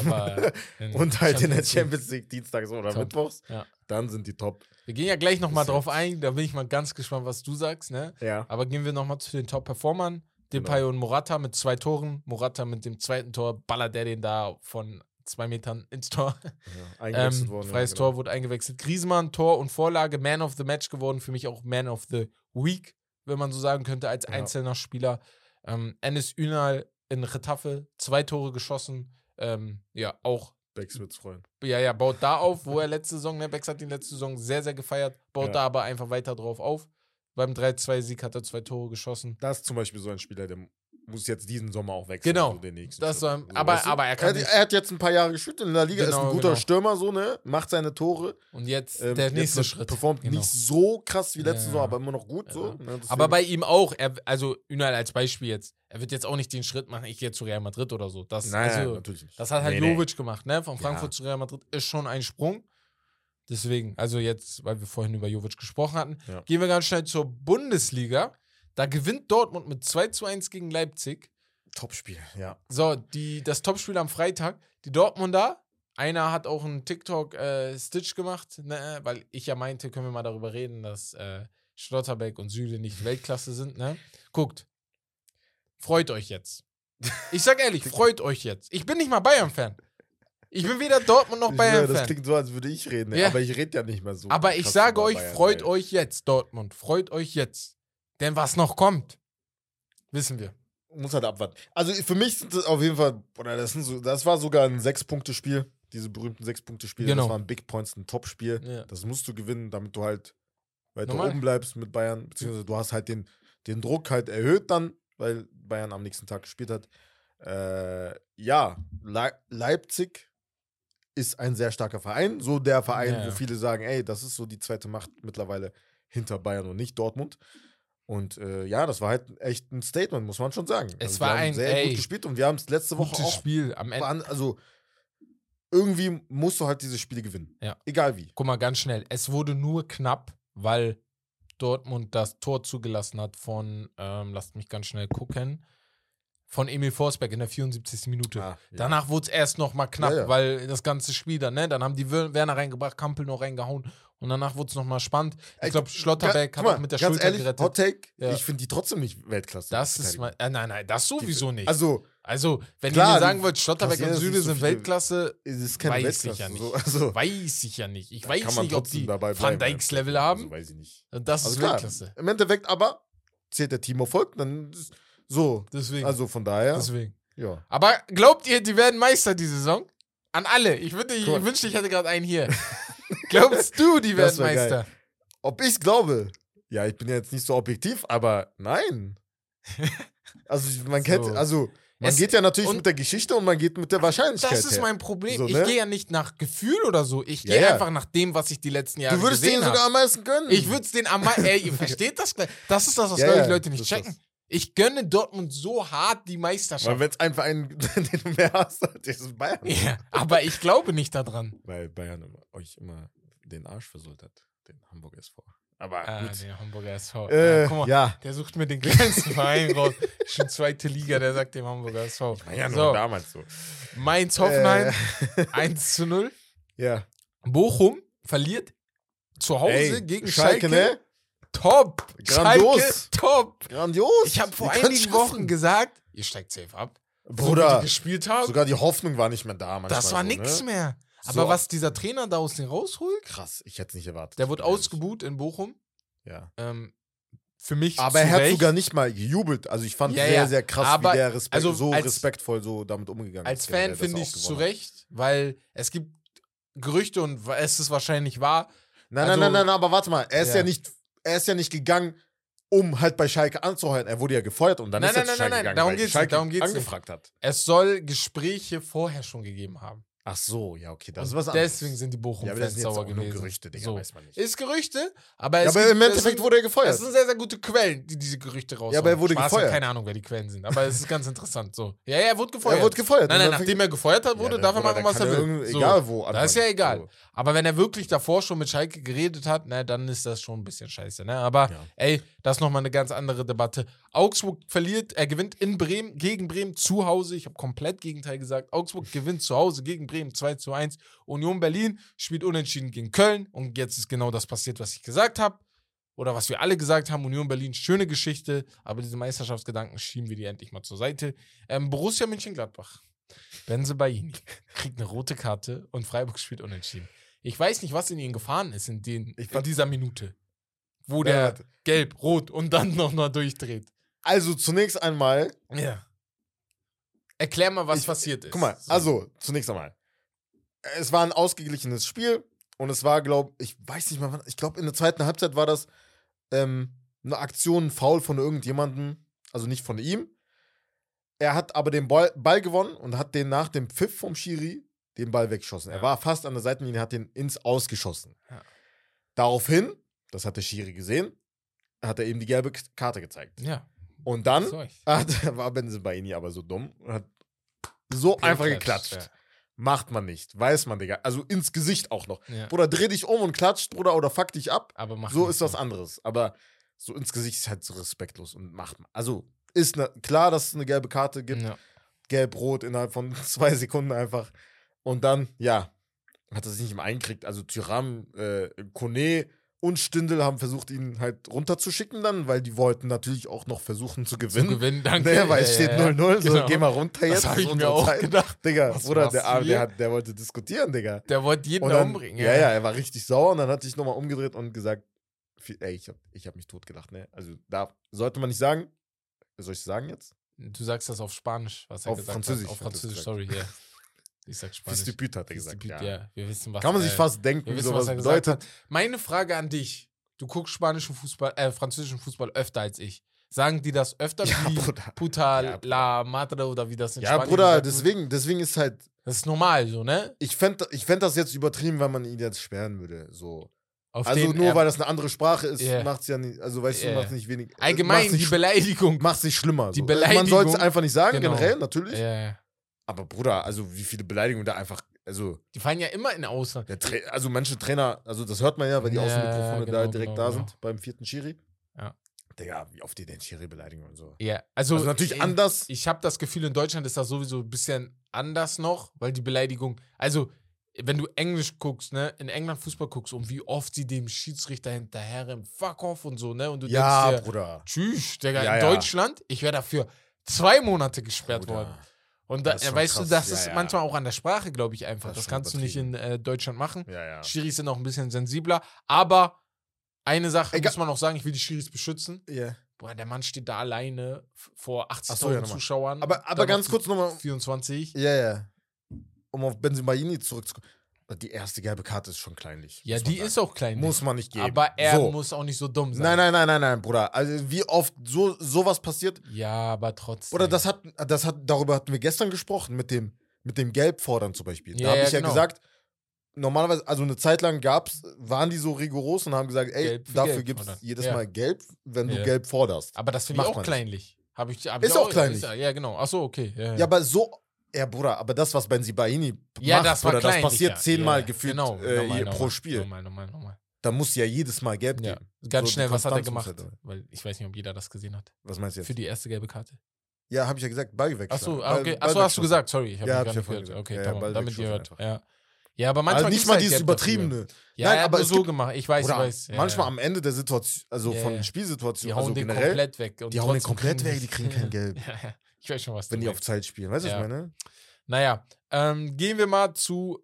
in Und halt in der Champions League. Champions dienstags oder Top. mittwochs, Ja. dann sind die top. Wir gehen ja gleich nochmal ja- drauf ein, da bin ich mal ganz gespannt, was du sagst, ne? Ja. Aber gehen wir nochmal zu den Top-Performern. Depay Genau. und Morata mit zwei Toren. Morata mit dem zweiten Tor ballert der den da von zwei Metern ins Tor. ja eingewechselt Ähm, worden. ja, freies genau. Tor wurde eingewechselt. Griezmann, Tor und Vorlage, Man of the Match geworden. Für mich auch Man of the Week, wenn man so sagen könnte, als Ja. einzelner Spieler. Ähm, Enes Ünal in Retafe, zwei Tore geschossen. Ähm, ja, auch, Becks wird's freuen. ja, ja, baut da auf, wo er letzte Saison, ne, Bex hat ihn letzte Saison sehr, sehr gefeiert, baut Ja. da aber einfach weiter drauf auf. Beim 3-2-Sieg hat er zwei Tore geschossen. Das ist zum Beispiel so ein Spieler, der muss jetzt diesen Sommer auch wechseln. Genau. So den nächsten Das Schritt. so ein- aber- aber er kann er, nicht- er hat jetzt ein paar Jahre gespielt in der Liga, ist Genau, ein guter genau. Stürmer, so, ne? Macht seine Tore. Und jetzt Ähm, der jetzt nächste nicht- Schritt. Performt Genau. nicht so krass wie letzte Ja. Saison, aber immer noch gut, so. Ja. Ne? Deswegen- Aber bei ihm auch, er, also Ünal als Beispiel jetzt, er wird jetzt auch nicht den Schritt machen, ich gehe zu Real Madrid oder so. Das, Nein, also, natürlich nicht. das hat halt Nee, nee. Jovic gemacht, ne? Von Ja. Frankfurt zu Real Madrid ist schon ein Sprung. Deswegen, also jetzt, weil wir vorhin über Jovic gesprochen hatten, Ja. gehen wir ganz schnell zur Bundesliga. Da gewinnt Dortmund mit 2 zu 1 gegen Leipzig. Topspiel, ja. So, die, das Topspiel am Freitag. Die Dortmunder, einer hat auch einen TikTok-Stitch gemacht, ne, weil ich ja meinte, können wir mal darüber reden, dass äh, Schlotterbeck und Süle nicht Weltklasse sind. Ne? Guckt, freut euch jetzt. Ich sag ehrlich, freut euch jetzt. Ich bin nicht mal Bayern-Fan. Ich bin weder Dortmund noch schwöre, das Bayern-Fan. klingt so, als würde ich reden, Ja. aber ich rede ja nicht mehr so. Aber ich sage euch, Bayern, freut weil- euch jetzt, Dortmund. Freut euch jetzt. Denn was noch kommt, wissen wir. Muss halt abwarten. Also für mich sind das auf jeden Fall, oder das, so, das war sogar ein Sechs-Punkte-Spiel. Diese berühmten Sechs-Punkte-Spiele. Genau. Das waren Big Points, ein Top-Spiel. Ja. Das musst du gewinnen, damit du halt weiter Normal. oben bleibst mit Bayern. Beziehungsweise du hast halt den, den Druck halt erhöht dann, weil Bayern am nächsten Tag gespielt hat. Äh, ja, Le Leipzig ist ein sehr starker Verein. So der Verein, Ja, wo viele sagen, ey, das ist so die zweite Macht mittlerweile hinter Bayern und nicht Dortmund. Und äh, ja, das war halt echt ein Statement, muss man schon sagen. Es Also war ein- sehr ey, gut gespielt und wir haben es letzte Woche Gutes auch Spiel am Ende. also irgendwie musst du halt diese Spiele gewinnen. Ja. Egal wie. Guck mal, ganz schnell. Es wurde nur knapp, weil Dortmund das Tor zugelassen hat von, ähm, lasst mich ganz schnell gucken, von Emil Forsberg in der 74. Minute. Ah, ja. Danach wurde es erst noch mal knapp, Ja, weil das ganze Spiel dann, ne? Dann haben die Wer- Werner reingebracht, Kampel noch reingehauen und danach wurde es noch mal spannend. Ich glaube, Schlotterbeck Ga- hat guck auch mal, mit der Schulter ehrlich, gerettet. Hot Take, Ja. ich finde die trotzdem nicht Weltklasse. das ist mal, äh, nein, nein, das sowieso nicht. Also, Also, wenn Klar, ihr mir sagen wollt, Schlotterbeck und Süle so sind Weltklasse, ist keine Weiß Weltklasse. ich ja nicht. So, also, weiß ich ja nicht. Ich weiß nicht, ob die Van. Dijks Level Also, haben. weiß ich nicht. Das Also ist klar, Weltklasse. im Endeffekt aber zählt der Teamerfolg, dann so. Deswegen. Also von daher, Deswegen. ja. Aber glaubt ihr, die werden Meister die Saison? An alle. Ich, würde, ich mal. wünschte, ich hätte gerade einen hier. Glaubst du, die Das werden wär geil. Meister? Ob ich glaube, ja, ich bin ja jetzt nicht so objektiv, aber nein. Also ich- man kennt, So. also man Es- geht ja natürlich mit der Geschichte und man geht mit der Wahrscheinlichkeit. Das ist her. mein Problem. So, ich ne? gehe ja nicht nach Gefühl oder so. Ich Ja, gehe ja. einfach nach dem, was ich die letzten Jahre Du würdest gesehen den sogar habe. am meisten gönnen. Ich würde es den am meisten. Ey, ihr versteht das gleich? Das ist das, was, Ja, ich, ja, Leute nicht das checken. Ich gönne Dortmund so hart die Meisterschaft. Weil wenn es einfach einen, den du mehr hast, das ist Bayern. Ja, aber ich glaube nicht daran. Weil Bayern immer, euch immer den Arsch versohlt hat, den Hamburg SV. Aber Ah, gut. der Hamburger SV. Äh, Äh, guck mal, ja. der sucht mir den kleinsten Verein raus. Schon zweite Liga, der sagt dem Hamburger SV. War ja nur so, damals so. Mainz-Hoffenheim Äh, 1 zu 0. ja. Bochum verliert zu Hause Ey, gegen Schalke. ne? Top. Grandios. Schalke, top. Grandios. Ich habe vor einigen. Wochen gesagt, ihr steigt safe ab. So Bruder, die gespielt haben, sogar die Hoffnung war nicht mehr da. das war so, nix ne? mehr. Aber So. was dieser Trainer da aus dem rausholt, Krass, ich hätte es nicht erwartet. der wurde ausgebuht in Bochum. Ja. Ähm, für mich Aber er hat Recht. sogar nicht mal gejubelt. Also ich fand Ja, sehr, ja. sehr krass, Aber wie der Respekt, also so als- respektvoll so damit umgegangen Als ist. generell, Fan finde ich es zu. Recht, weil es gibt Gerüchte und es ist wahrscheinlich wahr. Nein, Also- nein, nein, nein, aber warte mal. Er ist ja. Ja. nicht, er ist ja nicht gegangen, um halt bei Schalke anzuheuern. Er wurde ja gefeuert und dann Nein, ist er nein, zu nein, Schalke nein, gegangen, darum weil geht's nicht, Schalke darum geht's nicht. angefragt hat. Es soll Gespräche vorher schon gegeben haben. Ach so, ja, okay, das Und ist was anderes. deswegen sind die ja, das Bochum-Fans sind jetzt sauer gewesen. Gerüchte, Digga, So. weiß man nicht. Ist Gerüchte, aber, ja, es aber gibt, im Endeffekt sind, wurde er gefeuert. sind sehr, sehr gute Quellen, die diese Gerüchte raushauen. Ja, aber er wurde Spaß, gefeuert. Keine Ahnung, wer die Quellen sind, aber es ist ganz interessant. So. Ja, ja, er wurde gefeuert. Er wurde gefeuert. nein, nein, nachdem er gefeuert hat, wurde, Ja, darf er machen, was er will. So. Egal wo. Das ist ja egal. Aber wenn er wirklich davor schon mit Schalke geredet hat, ne, dann ist das schon ein bisschen scheiße. Ne? Aber Ja. ey, das ist nochmal eine ganz andere Debatte. Augsburg verliert, er gewinnt in Bremen, gegen Bremen zu Hause. Ich habe komplett Gegenteil gesagt. Augsburg gewinnt zu Hause gegen Bremen 2 zu 1. Union Berlin spielt unentschieden gegen Köln. Und jetzt ist genau das passiert, was ich gesagt habe. Oder was wir alle gesagt haben, Union Berlin, schöne Geschichte, aber diese Meisterschaftsgedanken schieben wir die endlich mal zur Seite. Ähm, Borussia Mönchengladbach. Benze Baini kriegt eine rote Karte und Freiburg spielt unentschieden. Ich weiß nicht, was in ihnen gefahren ist in, den, in dieser Minute. Wo Ja, der warte. gelb, rot und dann noch mal durchdreht. Also zunächst einmal, Ja. Erklär mal, was Ich- passiert ist. guck mal, So. also zunächst einmal. Es war ein ausgeglichenes Spiel und es war, glaube ich, weiß nicht mal, wann, ich glaube in der zweiten Halbzeit war das ähm, eine Aktion, ein Foul von irgendjemandem, also nicht von ihm. Er hat aber den Ball, Ball gewonnen und hat den nach dem Pfiff vom Schiri den Ball weggeschossen. Er Ja. war fast an der Seitenlinie, hat den ins Ausgeschossen. Ja. Daraufhin, das hat der Schiri gesehen, hat er ihm die gelbe Karte gezeigt. Ja. Und dann hat, war Benzebaini aber so dumm und hat so einfach geklatscht. Macht man nicht. Weiß man, Digga. Also ins Gesicht auch noch. Ja. Bruder, dreh dich um und klatscht, Bruder, oder fuck dich ab. Aber mach So ist was anderes. Aber so ins Gesicht ist halt so respektlos und macht man. Also ist ne, klar, dass es eine gelbe Karte gibt. Ja. Gelb-Rot innerhalb von zwei Sekunden einfach. Und dann, ja, hat er sich nicht mehr eingekriegt. Also Tyram, äh, Kone und Stindl haben versucht, ihn halt runterzuschicken dann, weil die wollten natürlich auch noch versuchen zu Zu gewinnen. gewinnen, danke. Naja, weil es steht ja, ja. 0-0, so Genau. geh mal runter jetzt. Das ist ich mir auch Zeit. gedacht. Digga, Was machst der, hier? der, der wollte diskutieren, Digga. Der wollte jeden dann, umbringen. ja, ja, er war richtig sauer und dann hat sich nochmal umgedreht und gesagt, ey, ich hab, ich hab mich totgelacht, ne? Also da sollte man nicht sagen. Soll ich sagen jetzt? Du sagst das auf Spanisch, was er Auf gesagt Französisch hat. Auf Französisch, sorry, ja. Ich sag Spanisch. Disput hat er gesagt, Disput, ja. ja. Wir wissen, was Kann man sich äh, fast denken, wie sowas bedeutet. Meine Frage an dich. Du guckst spanischen Fußball, äh, französischen Fußball öfter als ich. Sagen die das öfter Ja, wie Bruder. Puta Ja, Bruder. la Madre oder wie das in Ja, Spanien Bruder, gesagt wird? deswegen, deswegen ist halt, Das ist normal so, ne? ich fände ich fänd das jetzt übertrieben, wenn man ihn jetzt sperren würde. So. Auf Also nur weil das eine andere Sprache ist, Ja. macht's ja nicht, also weißt Ja. du, macht's nicht wenig. Allgemein macht's nicht, die Beleidigung. macht's nicht schlimmer. Die so. Man Beleidigung- sollte es einfach nicht sagen, Genau. generell, natürlich. Ja, ja. Aber Bruder, also wie viele Beleidigungen da einfach, also, Die fallen ja immer in Tra also manche Trainer, also das hört man ja, weil die Ja, Außenmikrofone da genau, direkt genau, da genau. sind, beim vierten Schiri. Ja. Digga, wie oft die den Schiri beleidigen und so. Ja, also, Also natürlich ey, anders. Ich habe das Gefühl, in Deutschland ist das sowieso ein bisschen anders noch, weil die Beleidigung, also wenn du Englisch guckst, ne, in England Fußball guckst und wie oft sie dem Schiedsrichter hinterher im Fuck off und so, ne, und du Ja, denkst dir, Bruder. tschüss, Digga, Ja, in ja. Deutschland, ich wäre dafür zwei Monate gesperrt Bruder. worden. Und da, weißt du, krass. das Ja, ist ja. manchmal auch an der Sprache, glaube ich, einfach. Das Das, kannst du nicht in äh, Deutschland machen. Ja, ja. Schiris sind auch ein bisschen sensibler, aber eine Sache Egal. muss man auch sagen, ich will die Schiris beschützen. Ja. Boah, der Mann steht da alleine vor 80.000 Ach so, ja. Zuschauern. Aber, aber ganz kurz nochmal, 24. ja, ja. Um auf Benzemaini zurückzukommen. Die erste gelbe Karte ist schon kleinlich. Ja, die sagen. ist auch klein. Muss man nicht geben. Aber er so. muss auch nicht so dumm sein. Nein, nein, nein, nein, nein, Bruder. Also wie oft so sowas passiert. Ja, aber trotzdem. Oder das hat, das hat, darüber hatten wir gestern gesprochen, mit dem, mit dem Gelbfordern zum Beispiel. Da Ja, habe ja, ich ja genau. gesagt, normalerweise, also eine Zeit lang gab's, waren die so rigoros und haben gesagt, ey, dafür gibt's fordern. jedes Ja. Mal gelb, wenn du gelb forderst. Aber das finde ich auch kleinlich. Hab ich, hab Ist ich auch kleinlich. Ist, ja, genau. Achso, okay. Ja, Ja, aber so, ja, Bruder, aber das, was Benzibaini Ja, macht, das Bruder, das passiert zehnmal Ja, gefühlt genau, äh, normal, pro Spiel. Normal, normal, normal. Da muss ja jedes Mal gelb Ja. geben. Ganz So, schnell, was hat er gemacht? halt- Weil ich weiß nicht, ob jeder das gesehen hat. Was meinst du jetzt? Für die erste gelbe Karte. ja, habe ich ja gesagt, Ball wegschlagen. Achso, ah, okay. Achso, hast du gesagt. Sorry, ich habe Ja, ja, hab gar ich ja gehört. gesagt. Okay, Ja, ja, damit ihr hört. Ja. ja, aber manchmal Also nicht mal halt dieses übertriebene. Ja, Nein, er aber so gemacht. Ich weiß, ich weiß. Manchmal am Ende der Situation, also von ja. Spielsituation, Die hauen also den komplett weg. Die hauen den komplett weg, die kriegen kein Gelb. Ja, ja. Ich weiß schon, was wenn die auf meinst. Zeit spielen. Weißt du, was Ja. ich meine? Naja, ähm, gehen wir mal zu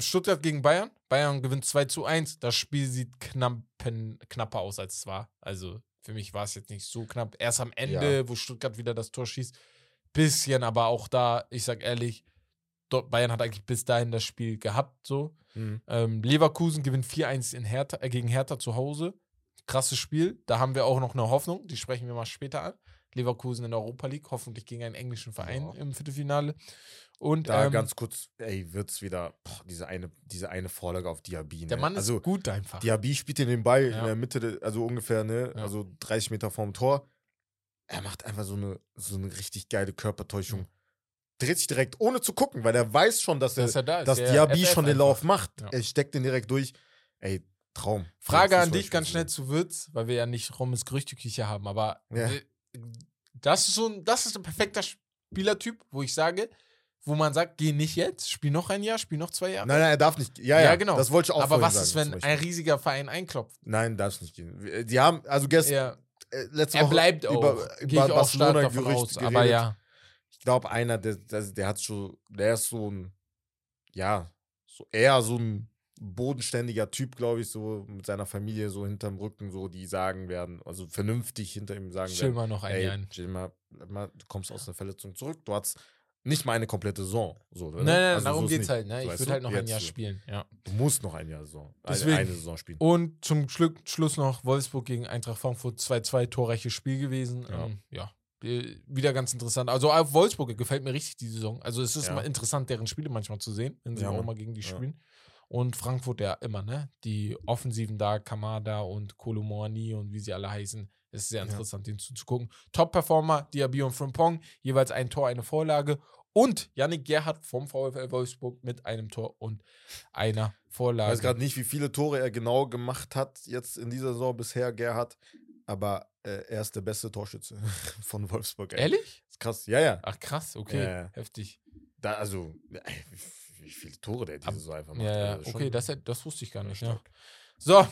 Stuttgart gegen Bayern. Bayern gewinnt 2 zu 1. Das Spiel sieht knappen, knapper aus, als es war. Also für mich war es jetzt nicht so knapp. Erst am Ende, wo Stuttgart wieder das Tor schießt, bisschen, aber auch da, ich sag ehrlich, Bayern hat eigentlich bis dahin das Spiel gehabt. So. Mhm. Ähm, Leverkusen gewinnt 4-1 in Hertha, äh, gegen Hertha zu Hause. Krasses Spiel. Da haben wir auch noch eine Hoffnung. Die sprechen wir mal später an. Leverkusen in der Europa League, hoffentlich gegen einen englischen Verein Ja. im Viertelfinale. Und Da ähm, ganz kurz, ey, wird's wieder, boah, diese eine, diese eine Vorlage auf Diaby. der ne? Mann also, ist gut einfach. Diaby spielt in den Ball Ja. in der Mitte, also ungefähr, ne, Ja. also 30 Meter vorm Tor. Er macht einfach so eine, so eine richtig geile Körpertäuschung. Mhm. Dreht sich direkt, ohne zu gucken, weil er weiß schon, dass, dass er, da ist. dass der Diaby schon den einfach. Lauf macht. Er steckt den direkt durch. Ey, Traum. Frage an dich ganz schnell zu Würz, weil wir ja nicht Rommes Gerüchteküche haben, aber Ja. Das ist so ein, das ist ein perfekter Spielertyp, wo ich sage, wo man sagt, geh nicht jetzt, spiel noch ein Jahr, spiel noch zwei Jahre. Nein, nein, er darf nicht. Ja, Ja, ja, genau. Das wollte ich auch aber was sagen, ist, wenn ein riesiger Verein einklopft? Nein, darf nicht gehen. Die haben, also gestern, Er, äh, letzte er Woche bleibt auch. über, über ich auch Barcelona davon Gerücht aus. Aber geredet. ja, Ich glaube, einer, der, der, der hat so, der ist so ein, ja, so eher so ein bodenständiger Typ, glaube ich, so mit seiner Familie so hinterm Rücken, so die sagen werden, also vernünftig hinter ihm sagen chill werden. mal noch ein Ey, Jahr. chill mal, mal, du kommst aus der Verletzung zurück, du hast nicht mal eine komplette Saison. So, ne? Nein, nein, Also darum so geht's nicht. halt. Ne? Ich würde halt noch ein Jahr spielen. Ja. Du musst noch ein Jahr Saison, eine, Deswegen. eine Saison spielen. Und zum Schlu Schluss noch Wolfsburg gegen Eintracht Frankfurt 2-2, torreiches Spiel gewesen. Ja. Ähm, ja. Äh, Wieder ganz interessant. Also auf Wolfsburg gefällt mir richtig die Saison. Also es ist Ja. mal interessant, deren Spiele manchmal zu sehen, wenn sie Ja, auch mal gegen die Ja. Und Frankfurt ja immer, ne? Die Offensiven da, Kamada und Kolomoani und wie sie alle heißen. Es ist sehr Ja. interessant, denen zuzugucken. Top-Performer, Diaby und Frimpong, jeweils ein Tor, eine Vorlage. Und Yannick Gerhardt vom VfL Wolfsburg mit einem Tor und einer Ich Vorlage. weiß gerade nicht, wie viele Tore er genau gemacht hat jetzt in dieser Saison bisher, Gerhard. Aber äh, er ist der beste Torschütze von Wolfsburg. ey. Ehrlich? Ist krass. Ja, ja. Ach krass, okay, Ja, ja. heftig. Da, also, wie, viele Tore der diese Saison einfach macht. Ja, ja, also okay, das, das wusste ich gar nicht. Ja. So,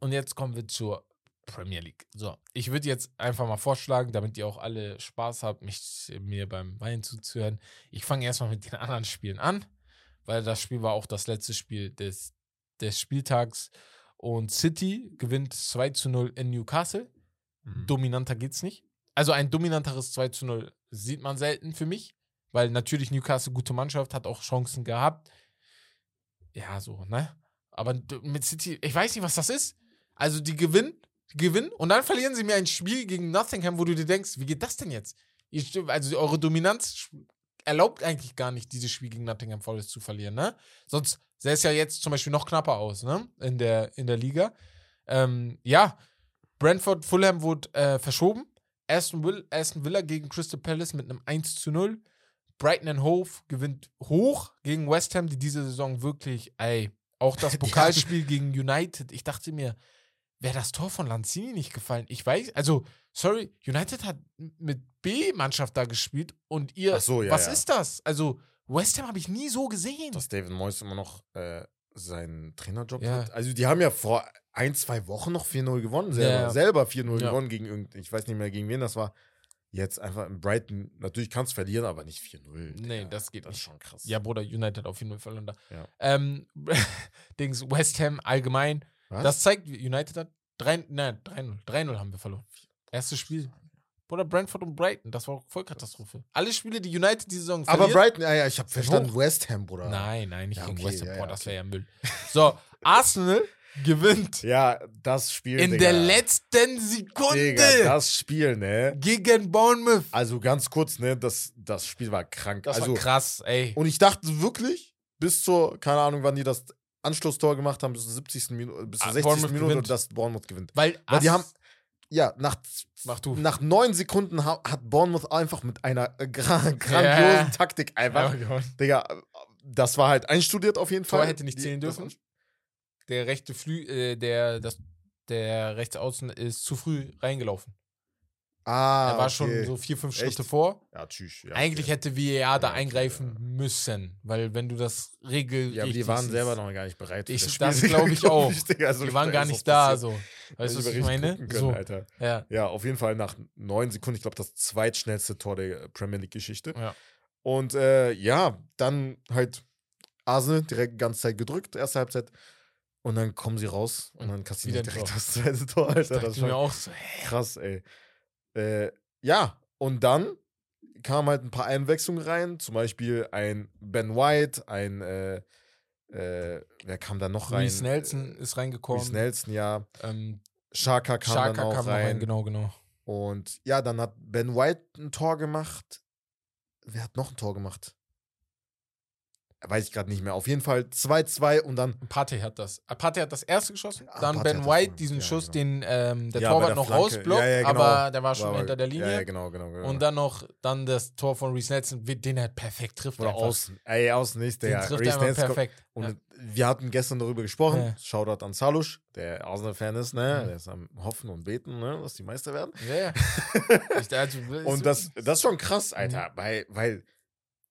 und jetzt kommen wir zur Premier League. So, ich würde jetzt einfach mal vorschlagen, damit ihr auch alle Spaß habt, mich mir beim Wein zuzuhören. Ich fange erstmal mit den anderen Spielen an, weil das Spiel war auch das letzte Spiel des, des Spieltags. Und City gewinnt 2 zu 0 in Newcastle. Mhm. Dominanter geht's nicht. Also ein dominanteres 2 zu 0 sieht man selten für mich, weil natürlich Newcastle gute Mannschaft hat auch Chancen gehabt. Ja, so, ne? Aber mit City, ich weiß nicht, was das ist. Also die gewinnen, gewinnen und dann verlieren sie mir ein Spiel gegen Nottingham, wo du dir denkst, wie geht das denn jetzt? Also eure Dominanz erlaubt eigentlich gar nicht, dieses Spiel gegen Nottingham Forest zu verlieren, ne? Sonst sähe es ja jetzt zum Beispiel noch knapper aus, ne? In der, in der Liga. Ähm, ja, Brentford, Fulham wurde äh, verschoben. Aston, Aston Villa gegen Crystal Palace mit einem 1 zu 0. Brighton and Hove gewinnt hoch gegen West Ham, die diese Saison wirklich, ey, auch das Pokalspiel gegen United. Ich dachte mir, wäre das Tor von Lanzini nicht gefallen? Ich weiß, also, sorry, United hat mit B-Mannschaft da gespielt und ihr, Ach so, ja, was ja. ist das? Also, West Ham habe ich nie so gesehen. Dass David Moyes immer noch äh, seinen Trainerjob Ja. hat. Also, die haben ja vor ein, zwei Wochen noch 4-0 gewonnen. Selber, selber 4-0 Ja. gewonnen gegen irgendeinen, ich weiß nicht mehr gegen wen das war. Jetzt einfach in Brighton, natürlich kannst du verlieren, aber nicht 4-0. Nee, Digga. das geht Das ist nicht. schon krass. Ja, Bruder, United auf jeden Fall verloren da. Ja. Ähm, Dings, West Ham allgemein. Was? Das zeigt, United hat 3, nein, 3-0. 3-0 haben wir verloren. Erstes Spiel. Bruder, Brentford und Brighton, das war Vollkatastrophe. Alle Spiele, die United diese Saison aber verliert. Brighton, ja, ja, ich habe verstanden. West Ham, Bruder. Nein, nein, nicht Ja, gegen okay, West Ham. ja, Boah, ja, das okay. wäre ja Müll. So, Arsenal gewinnt Ja, das Spiel. in Digga. der letzten Sekunde Digga, das Spiel, ne? gegen Bournemouth. Also ganz kurz, ne? Das, das Spiel war krank. Das also, war krass, ey. Und ich dachte wirklich, bis zur, keine Ahnung, wann die das Anschlusstor gemacht haben, bis zur 70. Minute, bis zur Ah, 60. Bournemouth Minute, gewinnt. dass Bournemouth gewinnt. Weil, Weil die haben, ja, nach, Mach du. nach neun Sekunden ha hat Bournemouth einfach mit einer äh, gra grandiosen Ja. Taktik einfach, Ja. Digga, äh, das war halt einstudiert auf jeden Tor Fall. hätte nicht zählen dürfen. Der rechte Flü äh, der, das, der Rechtsaußen ist zu früh reingelaufen. Ah, er war okay. schon so vier, fünf Echt? Schritte vor. Ja, tschüss. Ja, Eigentlich okay. hätte VAR da Ja, okay, eingreifen müssen, weil wenn du das Regel. Ja, aber die richtig waren siehst- selber noch gar nicht bereit. für Ich- das Spiel, glaub ich auch. Digga. Also, Die waren gar nicht da, so. Weißt du, was ich meine? können, So, Alter. ja. Ja, auf jeden Fall nach neun Sekunden, ich glaube, das zweitschnellste Tor der Premier League-Geschichte. Ja. Und äh, ja, dann halt Arsenal direkt die ganze Zeit gedrückt, erste Halbzeit. Und dann kommen sie raus und dann kassieren ein direkt Tor. das zweite Tor, Alter. Das ist ich mir auch so, hä? krass, ey. Äh, ja, und dann kamen halt ein paar Einwechslungen rein, zum Beispiel ein Ben White, ein, äh, äh, wer kam da noch rein? Reece Nelson ist reingekommen. Reece Nelson, ja. Ähm, Shaka kam Xhaka dann auch kam rein. rein, genau, genau. Und ja, dann hat Ben White ein Tor gemacht. Wer hat noch ein Tor gemacht? Weiß ich gerade nicht mehr. Auf jeden Fall 2-2 und dann. Partey hat das. äh, Partey hat das erste geschossen, Ah, dann Partey Ben White diesen Ja, Schuss, genau. den ähm, der Ja, Torwart der noch Flanke. rausblockt, Ja, ja, genau. aber der war schon war- hinter der Linie. Genau, genau. genau. Und dann noch dann das Tor von Reese Nelson, den er perfekt trifft. Oder einfach. außen. Ey, außen nicht. Den Der trifft Reece er Nelson perfekt. Und wir hatten gestern darüber gesprochen. Ja. Shoutout an Salusch, der Arsenal-Fan ist, ne? Der ist am Hoffen und Beten, ne? Dass die Meister werden. Ja, ja. Also, Und das, das ist schon krass, Alter. Mhm. Weil, weil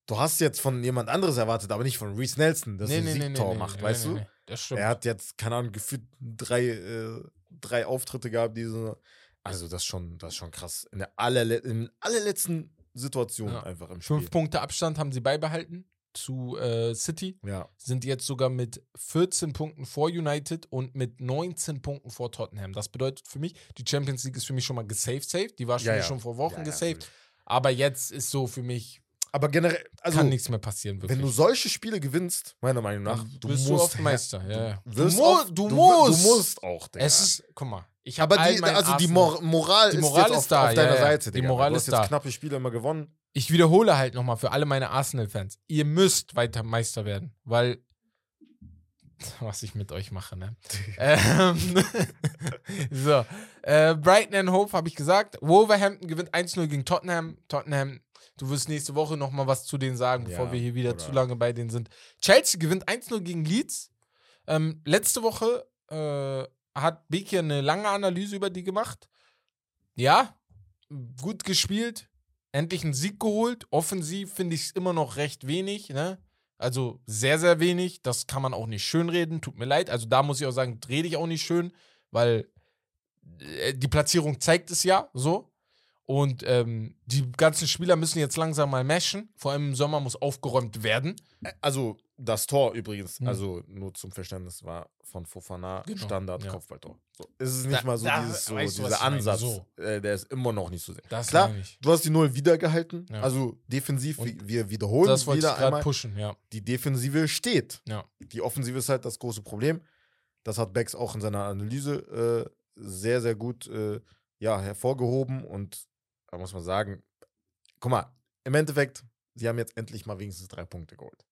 du hast jetzt von jemand anderes erwartet, aber nicht von Reese Nelson, dass er ein Siegtor macht, weißt du? Das stimmt. Er hat jetzt, keine Ahnung, gefühlt drei, äh, drei Auftritte gehabt, diese. Also, das ist schon, das ist schon krass. In der allerle in allerletzten Situation Ja. einfach im Spiel. Fünf Punkte Abstand haben sie beibehalten zu äh, City. Ja. Sind jetzt sogar mit 14 Punkten vor United und mit 19 Punkten vor Tottenham. Das bedeutet für mich, die Champions League ist für mich schon mal gesaved, safe. Die war für Ja, ja. schon vor Wochen Ja, gesaved. Aber jetzt ist so für mich, Aber generell, also, kann nichts mehr passieren, wirklich. wenn du solche Spiele gewinnst, meiner Meinung nach, du wirst musst du oft Meister. Ja. Du, wirst mu- auch- du wi- musst. Du musst auch, Digga. Es ist, guck mal, ich habe aber die, also die Mor Moral, Die ist Moral jetzt ist auf, da, auf deiner ja, ja. Seite, Die Digga. Moral du hast ist jetzt da. knappe Spiele immer gewonnen. Ich wiederhole halt nochmal für alle meine Arsenal-Fans. Ihr müsst weiter Meister werden, weil was ich mit euch mache, ne? ähm, so, äh, Brighton and Hove habe ich gesagt. Wolverhampton gewinnt 1-0 gegen Tottenham. Tottenham, du wirst nächste Woche nochmal was zu denen sagen, bevor Ja, wir hier wieder zu lange bei denen sind. Chelsea gewinnt 1-0 gegen Leeds. Ähm, letzte Woche äh, hat Becky eine lange Analyse über die gemacht. Ja, gut gespielt, endlich einen Sieg geholt. Offensiv finde ich es immer noch recht wenig, ne? Also sehr, sehr wenig. Das kann man auch nicht schönreden. Tut mir leid. Also da muss ich auch sagen, rede ich auch nicht schön, weil äh, die Platzierung zeigt es ja so. Und ähm, die ganzen Spieler müssen jetzt langsam mal meshen. Vor allem im Sommer muss aufgeräumt werden. Also, das Tor übrigens, Hm. also nur zum Verständnis, war von Fofana Genau, Standard ja. Kopfballtor. So. Es ist nicht Da- mal so da dieses so, weißt du, dieser Ansatz. so. Äh, der ist immer noch nicht so sehr. Das Klar, du hast die Null wieder gehalten. Ja. Also defensiv, Und wir, wiederholen Das wieder einmal. pushen, ja. Die Defensive steht. Die Offensive ist halt das große Problem. Das hat Becks auch in seiner Analyse äh, sehr, sehr gut äh, ja, hervorgehoben. Und da muss man sagen, guck mal, im Endeffekt, sie haben jetzt endlich mal wenigstens drei Punkte geholt.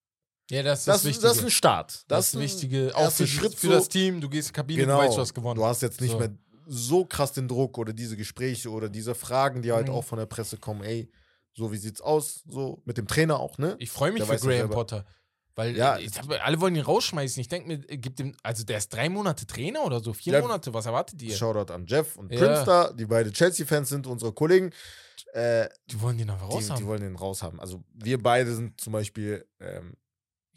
Ja, das ist Das, das, das ist ein Start. Das, ist ein Wichtige. Auch für, Schritt für so. das Team. Du gehst in die Kabine, Genau. du weißt, du hast gewonnen. Du hast jetzt nicht So. mehr so krass den Druck oder diese Gespräche oder diese Fragen, die halt Mhm. auch von der Presse kommen. Ey, so wie sieht's aus? So mit dem Trainer auch, ne? Ich freue mich Der für Graham. Potter. Weil Ja, äh, ich hab, alle wollen ihn rausschmeißen. Ich denke mir, äh, gibt ihm, also der ist drei Monate Trainer oder so, vier Ja. Monate. Was erwartet ihr? Shoutout an Jeff und Ja. Da, die beide Chelsea-Fans sind, unsere Kollegen. Äh, Die wollen den aber die, raus die haben. wollen den raushaben. Also wir beide sind zum Beispiel ähm,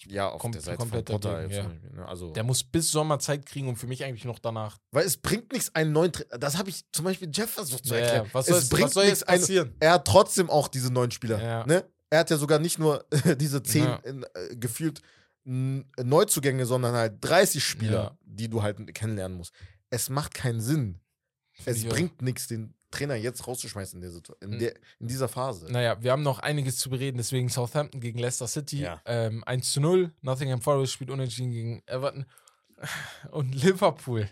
ja auf Kom- der Seite von komplett Potter. zum ja. Beispiel, ne? Also, Der muss bis Sommer Zeit kriegen und für mich eigentlich noch danach. weil es bringt nichts, einen neuen Trainer. Das habe ich zum Beispiel Jeff versucht zu Ja, erklären. was soll, es was soll jetzt einen, passieren? er hat trotzdem auch diese neuen Spieler. Ja. Ne? Er hat ja sogar nicht nur diese zehn Ja. äh, gefühlt n- Neuzugänge, sondern halt 30 Spieler, Ja. die du halt kennenlernen musst. Es macht keinen Sinn. Es auch. bringt nichts, den Trainer jetzt rauszuschmeißen in, der in, Mhm. der, in dieser Phase. Naja, wir haben noch einiges zu bereden, deswegen Southampton gegen Leicester City. Ja. Ähm, 1 zu 0. Nottingham Forest spielt unentschieden gegen Everton. Und Liverpool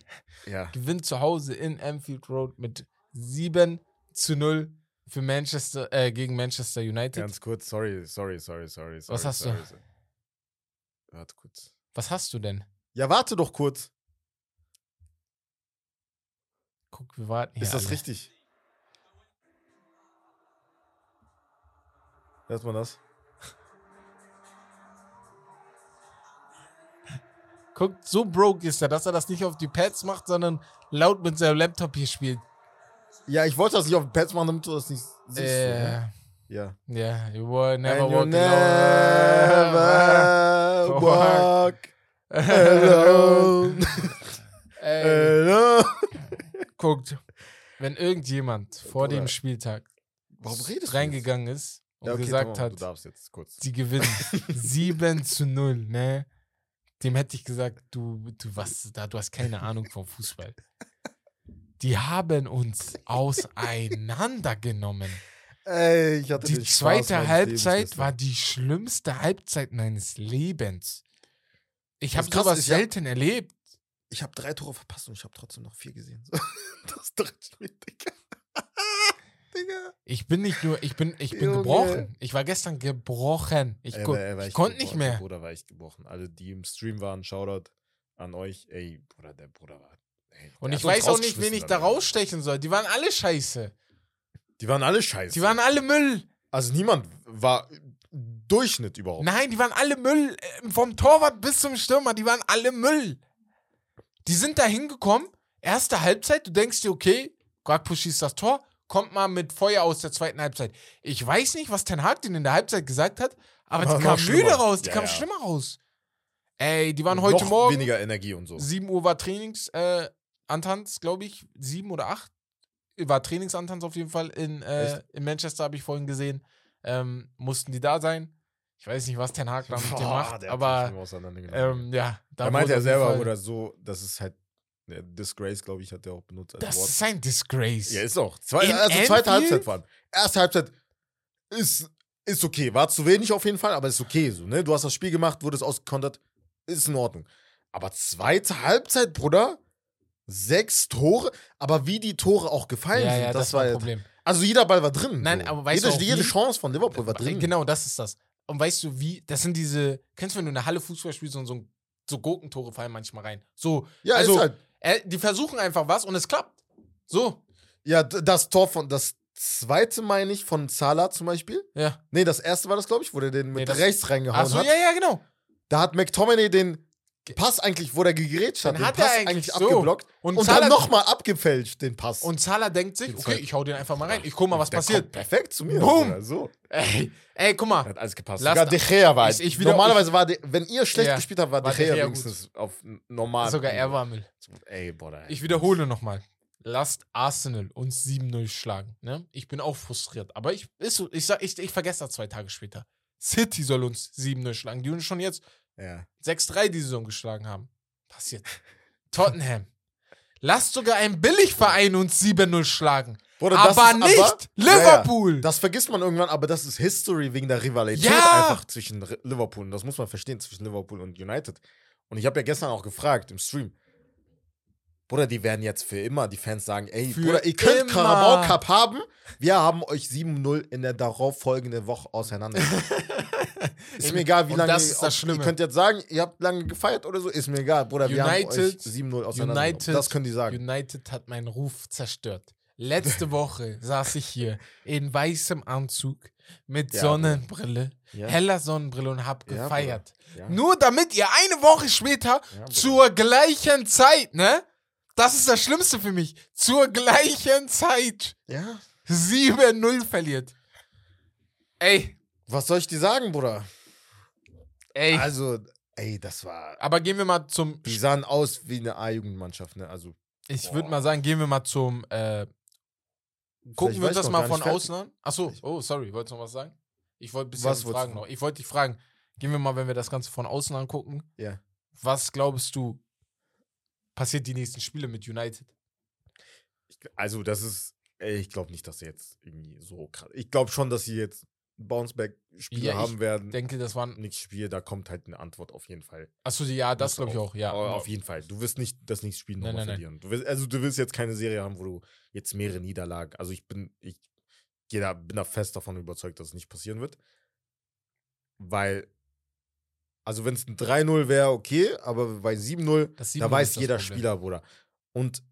Ja. gewinnt zu Hause in Anfield Road mit 7 zu 0 für Manchester, äh, gegen Manchester United. Ganz kurz, sorry, sorry, sorry, sorry. sorry Was hast du? sorry, sorry. Warte kurz. Was hast du denn? Ja, warte doch kurz. Guck, wir warten hier Ist das alle. richtig? Hört man das? Guck, so broke ist er, dass er das nicht auf die Pads macht, sondern laut mit seinem Laptop hier spielt. Ja, ich wollte das nicht auf den Pads machen, damit du das nicht siehst. Äh? Ja. ja, you will never And walk never alone. walk alone. Alone. guckt, wenn irgendjemand vor Bruder, dem Spieltag reingegangen ist und Ja, okay, gesagt hat, die gewinnen 7 zu 0, ne? Dem hätte ich gesagt, du, du, was, da, du hast keine Ahnung vom Fußball. Die haben uns auseinandergenommen. Ey, ich hatte Die Spaß zweite meines Halbzeit war die schlimmste Halbzeit meines Lebens. Ich habe sowas selten erlebt. Ich habe drei Tore verpasst und ich habe trotzdem noch vier gesehen. Das dritte Spiel, Digga. Ich bin nicht nur, ich bin, ich bin Junge. gebrochen. Ich war gestern gebrochen. Ich, er war ich konnte nicht mehr. Der Bruder war echt gebrochen. Alle, die im Stream waren, Shoutout an euch. Ey, Bruder, der Bruder war. Und ich weiß auch nicht, wen ich da rausstechen soll. Die waren alle scheiße. Die waren alle scheiße. Die waren alle Müll. also niemand war Durchschnitt überhaupt. Nein, die waren alle Müll. Äh, Vom Torwart bis zum Stürmer, die waren alle Müll. Die sind da hingekommen, erste Halbzeit, du denkst dir, okay, Gakpo schießt das Tor, kommt mal mit Feuer aus der zweiten Halbzeit. Ich weiß nicht, was Ten Hag denen in der Halbzeit gesagt hat, aber die kamen müde raus, die Ja, kamen ja. schlimmer raus. Ey, die waren heute noch Morgen, weniger Energie und so. 7 Uhr war Trainingsantanz, äh, Antanz, glaube ich, 7 oder 8 war Trainingsantanz auf jeden Fall in, äh, in Manchester, habe ich vorhin gesehen. Ähm, mussten die da sein. Ich weiß nicht, was Ten Hag da mit dem macht, aber ähm, ja, da er meinte wurde ja selber, Fall- oder so, das ist halt Disgrace, glaube ich, hat er auch benutzt Das Wort. ist ein Disgrace. Ja, ist auch. Zwei, In also zweite Anfield? Halbzeit allem. Erste Halbzeit ist, ist okay. War zu wenig auf jeden Fall, aber ist okay so, ne? Du hast das Spiel gemacht, wurdest ausgekontert, ist in Ordnung. Aber zweite Halbzeit, Bruder, sechs Tore, aber wie die Tore auch gefallen ja, sind, ja, das, das, war ein Problem. Also jeder Ball war drin. Nein, so. aber weißt jede, du auch jede? Chance von Liverpool war drin. Genau, das ist das. Und weißt du, wie, das sind diese, kennst du, wenn du in der Halle Fußball spielst und so, so Gurkentore fallen manchmal rein. So, Ja, also, ist halt. äh, die versuchen einfach was und es klappt. So, Ja, das Tor von, das zweite meine ich, von Salah zum Beispiel. ja. Nee, das erste war das, glaube ich, wo der den mit Nee, rechts reingehauen Achso, hat. ja, ja, genau. Da hat McTominay den Pass eigentlich, wo der gegrätscht hat, Den hat er Pass eigentlich so. abgeblockt Und, und, dann nochmal abgefälscht, den Pass. und Salah denkt sich, okay, ich hau den einfach mal rein. Ich guck mal, was passiert. perfekt zu mir. Boom. So. Ey, ey, guck mal. Hat alles gepasst. Sogar De Gea war. Ich- ich wieder- normalerweise war, De, wenn ihr schlecht Ja, gespielt habt, war, De Gea wenigstens auf normal. Sogar er war Müll. Ey, Bruder. Ich wiederhole nochmal. Lasst Arsenal uns 7-0 schlagen. Ne? Ich bin auch frustriert. Aber ich, ist ich, sag, ich, ich vergesse das zwei Tage später. City soll uns 7-0 schlagen, die uns schon jetzt Ja. 6-3 die Saison geschlagen haben. Passiert. Tottenham. Lasst sogar ein Billigverein uns 7-0 schlagen. Bruder, aber nicht Ja, Liverpool. ja. Das vergisst man irgendwann, aber das ist History wegen der Rivalität Ja. einfach zwischen Liverpool. Und das muss man verstehen, zwischen Liverpool und United. Und ich habe ja gestern auch gefragt im Stream. Bruder, die werden jetzt für immer die Fans sagen, ey, Für Bruder, ihr könnt immer. Carabao Cup haben. Wir haben euch 7-0 in der darauffolgenden Woche auseinander. ist mir egal, wie Und lange das ist das Schlimme. ihr könnt jetzt sagen, ihr habt lange gefeiert oder so, ist mir egal, Bruder, wir haben euch United- 7-0 auseinander. United, das können die sagen. United hat meinen Ruf zerstört. Letzte Woche saß ich hier in weißem Anzug mit Ja, Sonnenbrille, Ja. heller Sonnenbrille und hab gefeiert. Ja. Nur damit ihr eine Woche später zur gleichen Zeit, ne? Das ist das Schlimmste für mich. Zur gleichen Zeit ja. 7-0 verliert. Ey, Was soll ich dir sagen, Bruder? ey. Also, ey, das war. Aber gehen wir mal zum. Die sahen aus wie eine A-Jugendmannschaft, ne? Also. Ich würde mal sagen, gehen wir mal zum. Äh, gucken vielleicht wir uns das mal von außen an. Achso, oh, sorry, wolltest du noch was sagen? Ich wollte ein bisschen Was fragen noch. Ich wollte dich fragen, gehen wir mal, wenn wir das Ganze von außen angucken. Ja. Was glaubst du, passiert die nächsten Spiele mit United? Also, das ist. Ich glaube nicht, dass sie jetzt irgendwie so krass. Ich glaube schon, dass sie jetzt Bounceback-Spiele Ja, haben werden. Ich denke, das waren. Nächstes Spiel, da kommt halt eine Antwort auf jeden Fall. Achso, ja, das glaube ich auch, ja. Aber Auf jeden Fall. Du wirst nicht das nächste Spiel nochmal verlieren. Du wirst, also du wirst jetzt keine Serie haben, wo du jetzt mehrere Niederlagen. Also ich bin, ich gehe da, bin da fest davon überzeugt, dass es nicht passieren wird. Weil, also wenn es ein 3-0 wäre, okay, aber bei 7-0, Das da 7-0 weiß jeder Problem. Spieler, Bruder. Und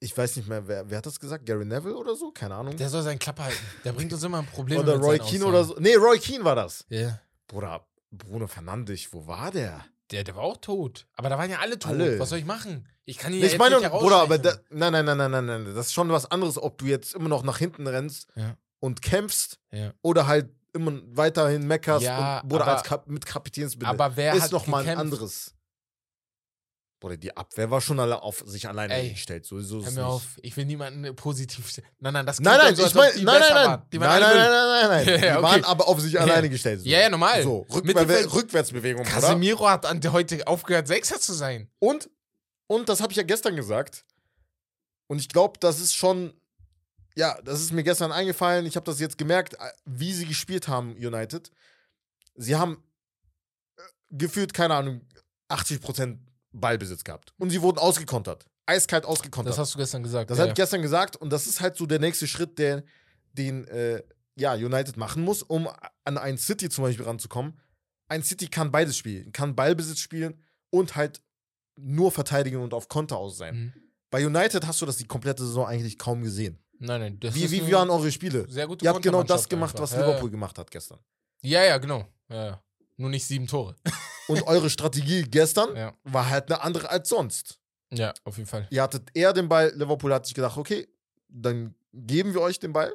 ich weiß nicht mehr, wer, wer hat das gesagt? Gary Neville oder so? Keine Ahnung. Der soll seinen Klappe halten. Der bringt uns immer ein Problem. oder Roy Keane oder so. Nee, Roy Keane war das. Ja. Bruder, Bruno Fernandes, wo war der? Der, der war auch tot. Aber da waren ja alle tot. Alle. Was soll ich machen? Ich kann ihn Nee, ja ich meine, nicht Bruder, aber da, nein, nein, nein, nein, nein, nein. Das ist schon was anderes, ob du jetzt immer noch nach hinten rennst Ja. und kämpfst Ja. oder halt immer weiterhin meckerst Ja, und, Bruder, aber- als Kap mit Kapitänsbinde. Aber wer ist hat noch mal ein gekämpft? anderes. Bruder, die Abwehr war schon alle auf sich alleine Ey, gestellt. So, so Hör mir auf, ich will niemanden positiv. stellen. Nein, nein, das Nein, nein, so, ich die nein, nein, nein. Die waren Nein, nein, nein, nein, nein. Die okay. waren aber auf sich alleine gestellt. So. Ja, ja, normal. So, Mittelfeld- Rückwärtsbewegung. Casemiro hat an, heute aufgehört, Sechser zu sein. Und, und das habe ich ja gestern gesagt. Und ich glaube, das ist schon, ja, das ist mir gestern eingefallen. Ich habe das jetzt gemerkt, äh, wie sie gespielt haben, United. Sie haben äh, gefühlt, keine Ahnung, 80% Ballbesitz gehabt. Und sie wurden ausgekontert. eiskalt ausgekontert. Das hast du gestern gesagt. Das ja, habe ich gestern gesagt und das ist halt so der nächste Schritt, der, den äh, ja, United machen muss, um an ein City zum Beispiel ranzukommen. Ein City kann beides spielen, kann Ballbesitz spielen und halt nur verteidigen und auf Konter aus sein. Mhm. Bei United hast du das die komplette Saison eigentlich kaum gesehen. Nein, nein. Das Wie, ist wie eine waren eure Spiele? Sehr gute Ihr habt genau das gemacht, einfach. was Ja, Liverpool gemacht hat gestern. Ja, ja, genau. Ja, ja. Nur nicht sieben Tore. Und eure Strategie gestern Ja. war halt eine andere als sonst. Ja, auf jeden Fall. Ihr hattet eher den Ball, Liverpool hat sich gedacht, okay, dann geben wir euch den Ball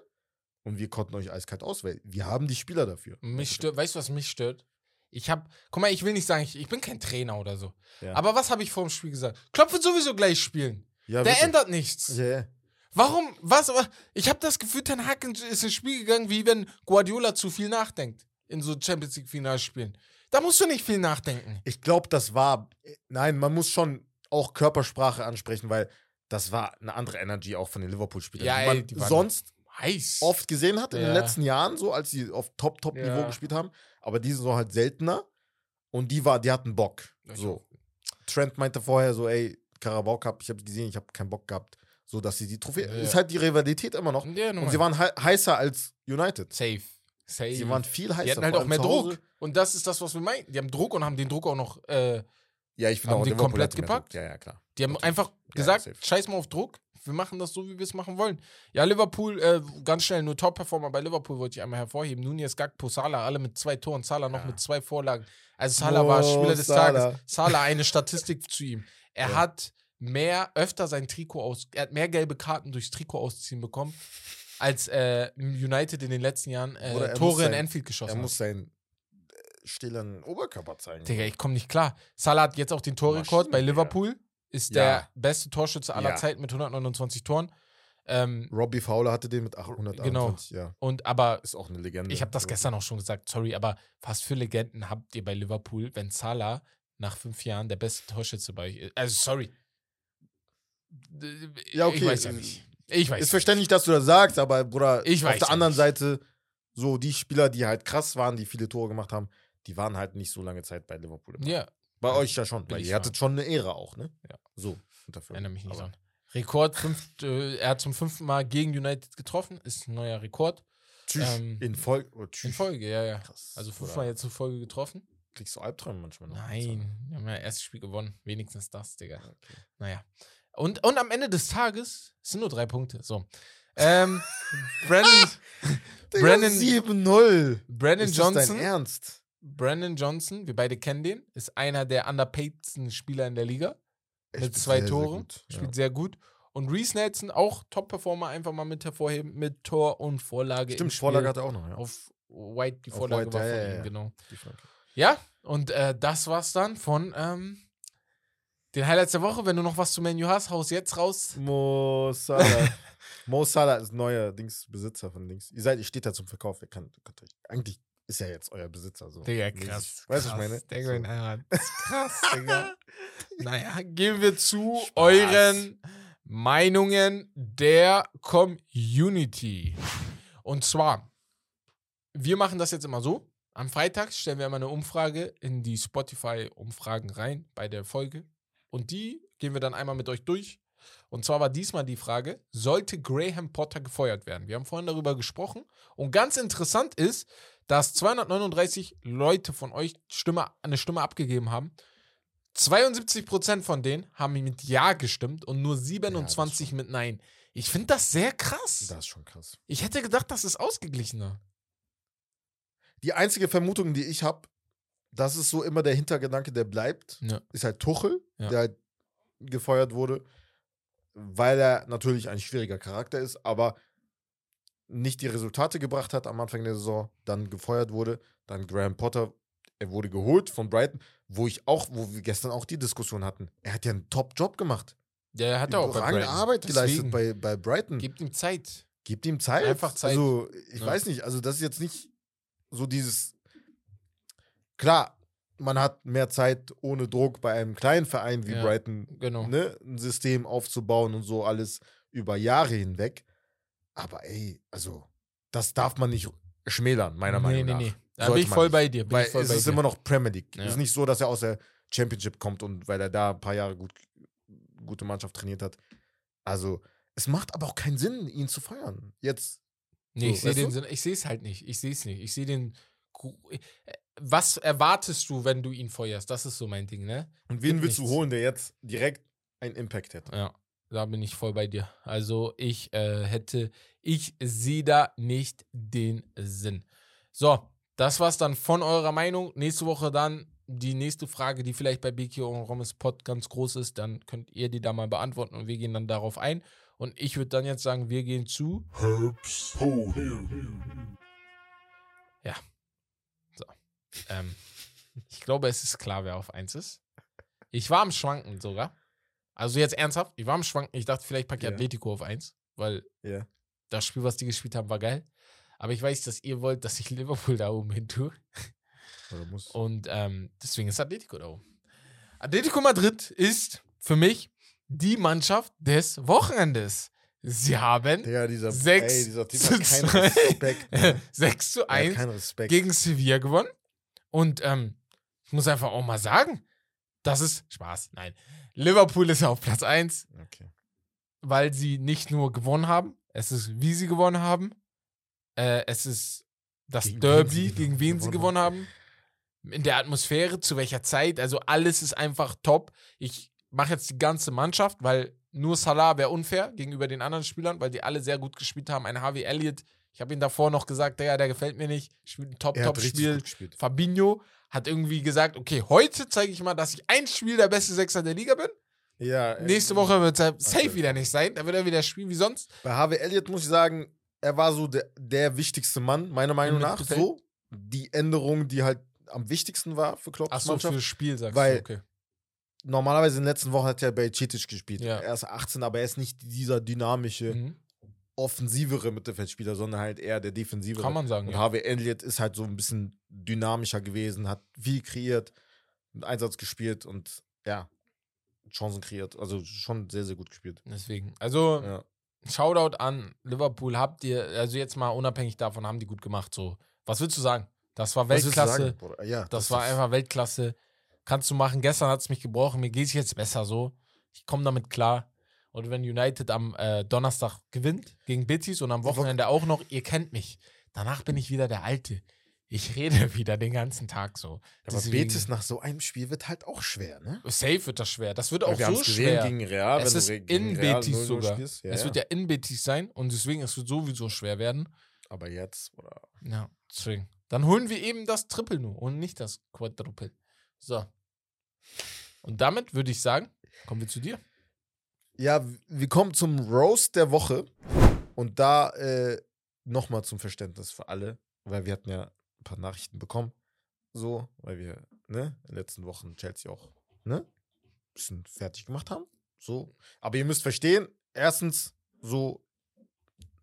und wir konnten euch eiskalt auswählen. Wir haben die Spieler dafür. Mich stört, weißt du, was mich stört? Ich hab, guck mal, ich will nicht sagen, ich, ich bin kein Trainer oder so. Ja. Aber was habe ich vor dem Spiel gesagt? Klopp wird sowieso gleich spielen. ja, Der bitte. ändert nichts. Ja, ja. Warum? Was? aber Ich habe das Gefühl, Ten Hag ist ins Spiel gegangen, wie wenn Guardiola zu viel nachdenkt in so Champions League Finalspielen. Da musst du nicht viel nachdenken. Ich glaube, das war. Nein, man muss schon auch Körpersprache ansprechen, weil das war eine andere Energy auch von den Liverpool-Spielern, Ja, die ey, man die sonst Heiß. oft gesehen hat in den Ja. letzten Jahren, so als sie auf Top-Top-Niveau Ja. gespielt haben. Aber die sind so halt seltener. Und die war, die hatten Bock. So. Trent meinte vorher so, ey, Carabao Cup, ich habe gesehen, ich habe keinen Bock gehabt, so dass sie die Trophäe. Ja. Ist halt die Rivalität immer noch. Ja, Und sie waren hei- heißer als United. safe. Safe. Sie waren viel heißer. die hatten halt auch mehr. Druck. Und das ist das, was wir meinen. Die haben Druck und haben den Druck auch noch. Äh, Ja, ich finde auch Liverpool komplett gepackt? Ja, ja, klar. die haben Natürlich. einfach Ja, gesagt: safe. Scheiß mal auf Druck. Wir machen das so, wie wir es machen wollen. Ja, Liverpool, äh, ganz schnell, nur Top-Performer bei Liverpool wollte ich einmal hervorheben. Nunez, Gakpo, Salah, alle mit zwei Toren. Salah noch Ja. mit zwei Vorlagen. Also Salah war Mo Spieler des Salah. Tages. Salah, eine Statistik zu ihm. Er Ja. hat mehr, öfter sein Trikot aus, er hat mehr gelbe Karten durchs Trikot ausziehen bekommen, als äh, United in den letzten Jahren äh, er Tore in sein- Anfield geschossen Er hat. muss seinen äh, stillen Oberkörper zeigen. Digga, ich komme nicht klar. Salah hat jetzt auch den Torrekord bei. Liverpool. Ist Ja. der beste Torschütze aller Ja. Zeiten mit 129 Toren. Ähm, Robbie Fowler hatte den mit 821. Ja, und aber ist auch eine Legende. ich habe das gestern auch schon gesagt, sorry, aber was für Legenden habt ihr bei Liverpool, wenn Salah nach fünf Jahren der beste Torschütze bei euch ist? Also sorry. Ja, okay. Ich weiß ja nicht. Ich weiß Ist verständlich, dass du das sagst, aber Bruder, Ich auf der anderen nicht. Seite, so die Spieler, die halt krass waren, die viele Tore gemacht haben, die waren halt nicht so lange Zeit bei Liverpool. Ja, Bei euch ja schon, Bin weil ihr hattet schon eine Ehre auch, ne? Ja. So. dafür. erinnere mich nicht Aber- dran. Rekord, fünf, äh, er hat zum fünften Mal gegen United getroffen, ist ein neuer Rekord. Tschüss. Ähm, in Folge. Oh, In. Folge, ja, ja. Krass. Also fünfmal jetzt in Folge getroffen. Kriegst du Albträume manchmal noch? Nein, wir haben ja erstes Spiel gewonnen. Wenigstens das, Digga. Okay. Naja. Und, und am Ende des Tages es sind nur drei Punkte. So. Ähm, Brandon, Brandon- 7-0. Brandon Ist das dein Johnson. Ernst? Brandon Johnson, wir beide kennen den, ist einer der underpaidsten Spieler in der Liga. Er mit zwei Toren. Spielt sehr gut. Und Reese Nelson, auch Top-Performer, einfach mal mit hervorheben, mit Tor und Vorlage. Ja. im Stimmt. Vorlage hat er auch noch, ja. Auf White, die Vorlage White, war ja, von ja, ihm, ja. genau. Ja, und äh, das war's dann von ähm, den Highlights der Woche. Wenn du noch was zu Menu hast, haus jetzt raus. Mo Salah. Mo Salah ist neuer Dings Besitzer von Dings. Ihr seid, ihr steht da zum Verkauf. Ihr könnt, könnt euch, eigentlich ist er jetzt euer Besitzer. So. Digga, krass. Weißt du, was ich meine? Digga, So. Ernst. Krass, Digga. naja, gehen wir zu Spaß. euren Meinungen der Community. Und zwar, wir machen das jetzt immer so. Am Freitag stellen wir immer eine Umfrage in die Spotify-Umfragen rein bei der Folge. Und die gehen wir dann einmal mit euch durch. Und zwar war diesmal die Frage, sollte Graham Potter gefeuert werden? Wir haben vorhin darüber gesprochen. Und ganz interessant ist, dass 239 Leute von euch Stimme, eine Stimme abgegeben haben. 72% von denen haben mit Ja gestimmt und nur 27 schon- mit Nein. Ich finde das sehr krass. Das ist schon krass. Ich hätte gedacht, das ist ausgeglichener. Die einzige Vermutung, die ich habe, das ist so immer der Hintergedanke, der bleibt, Ja. ist halt Tuchel, Ja. der halt gefeuert wurde, weil er natürlich ein schwieriger Charakter ist, aber nicht die Resultate gebracht hat am Anfang der Saison, dann gefeuert wurde, dann Graham Potter, er wurde geholt von Brighton, wo ich auch, wo wir gestern auch die Diskussion hatten. Er hat ja einen Top-Job gemacht. Hat er auch bei Brighton. Arbeit geleistet bei, bei Brighton. Gebt ihm Zeit. Gebt ihm Zeit. Einfach Zeit. Also, ich Ja. weiß nicht, also das ist jetzt nicht so dieses. Klar, man hat mehr Zeit ohne Druck bei einem kleinen Verein wie Ja, Brighton, genau. ne, ein System aufzubauen und so alles über Jahre hinweg. Aber ey, also, das darf man nicht schmälern, meiner Meinung nach. Nee, nee, nee. Da Sollte bin ich voll nicht. bei dir. Bin Weil es ist dir. immer noch Premier League. Ja. Es ist nicht so, dass er aus der Championship kommt und weil er da ein paar Jahre gut, gute Mannschaft trainiert hat. Also, es macht aber auch keinen Sinn, ihn zu feiern. Jetzt. Nee, So, ich sehe den? Sinn, ich sehe es halt nicht. Ich sehe es nicht. Ich sehe den. Was erwartest du, wenn du ihn feuerst? Das ist so mein Ding, ne? Und wen Gibt willst du nichts. holen, der jetzt direkt einen Impact hätte? Ja, da bin ich voll bei dir. Also ich äh, hätte, ich sehe da nicht den Sinn. So, das war's dann von eurer Meinung. Nächste Woche dann die nächste Frage, die vielleicht bei BQ und Rommes Pod ganz groß ist, dann könnt ihr die da mal beantworten und wir gehen dann darauf ein. Und ich würde dann jetzt sagen, wir gehen zu. Herbst Podium. Ähm, ich glaube, es ist klar, wer auf 1 ist. Ich war am Schwanken sogar. Also jetzt ernsthaft, ich war am Schwanken. Ich dachte, vielleicht packe ich Ja. Atletico auf 1, weil Ja. das Spiel, was die gespielt haben, war geil. Aber ich weiß, dass ihr wollt, dass ich Liverpool da oben hin tue. Und ähm, deswegen ist Atletico da oben. Atletico Madrid ist für mich die Mannschaft des Wochenendes. Sie haben Digga, dieser, Sechs ey, dieser Typ zu hat keinen zwei. Respekt. ne? 6 zu Er 1 hat keinen Respekt. gegen Sevilla gewonnen. Und ähm, ich muss einfach auch mal sagen, das ist Spaß. Nein. Liverpool ist auf Platz 1, okay. weil sie nicht nur gewonnen haben, es ist, wie sie gewonnen haben. Äh, es ist das Gegen wen Derby, sie gegen wen sie gewonnen gewonnen haben. In der Atmosphäre, zu welcher Zeit. Also alles ist einfach top. Ich mache jetzt die ganze Mannschaft, weil nur Salah wäre unfair gegenüber den anderen Spielern, weil die alle sehr gut gespielt haben. Ein Harvey Elliott, ich habe ihn davor noch gesagt, der, der gefällt mir nicht. Spielt ein Top-Top-Spiel. Fabinho hat irgendwie gesagt, okay, heute zeige ich mal, dass ich ein Spiel der beste Sechser der Liga bin. Ja, äh, Nächste Woche wird er safe Okay. wieder nicht sein. Da wird er wieder spielen wie sonst. Bei Harvey Elliott muss ich sagen, er war so der, der wichtigste Mann, meiner Meinung nach. So. Die Änderung, die halt am wichtigsten war für Klopps Achso, Mannschaft. für das Spiel sagst Weil- du, okay. Normalerweise in den letzten Wochen hat er bei Citic gespielt. Ja. Er ist 18, aber er ist nicht dieser dynamische, Mhm. Offensivere Mittelfeldspieler, sondern halt eher der defensivere. Kann man sagen, Und ja. Harvey Elliott ist halt so ein bisschen dynamischer gewesen, hat viel kreiert, mit Einsatz gespielt und ja, Chancen kreiert. Also schon sehr, sehr gut gespielt. Deswegen. Also, Ja. Shoutout an Liverpool. Habt ihr, also jetzt mal unabhängig davon, haben die gut gemacht. So, was willst du sagen? Das war Weltklasse. Ja, Das, war ist- einfach Weltklasse. Kannst du machen. Gestern hat es mich gebrochen. Mir geht es jetzt besser so. Ich komme damit klar. Und wenn United am äh, Donnerstag gewinnt gegen Betis und am Wochenende auch noch, ihr kennt mich. Danach bin ich wieder der Alte. Ich rede wieder den ganzen Tag so. Aber Deswegen- Betis nach so einem Spiel wird halt auch schwer, ne? Safe wird das schwer. Das wird auch wir so schwer. gegen Real. es wenn ist in Real Betis 0-0 sogar. spielst. Ja, es ja. wird ja in Betis sein und deswegen es wird sowieso schwer werden. Aber jetzt, oder? Ja, deswegen. Dann holen wir eben das Triple nur und nicht das Quadruple. So. Und damit würde ich sagen, kommen wir zu dir. Ja, wir kommen zum Roast der Woche. Und da äh, nochmal zum Verständnis für alle, weil wir hatten ja ein paar Nachrichten bekommen. So, weil wir, ne, in den letzten Wochen Chelsea auch, ne, bisschen fertig gemacht haben. So. Aber ihr müsst verstehen, erstens, so,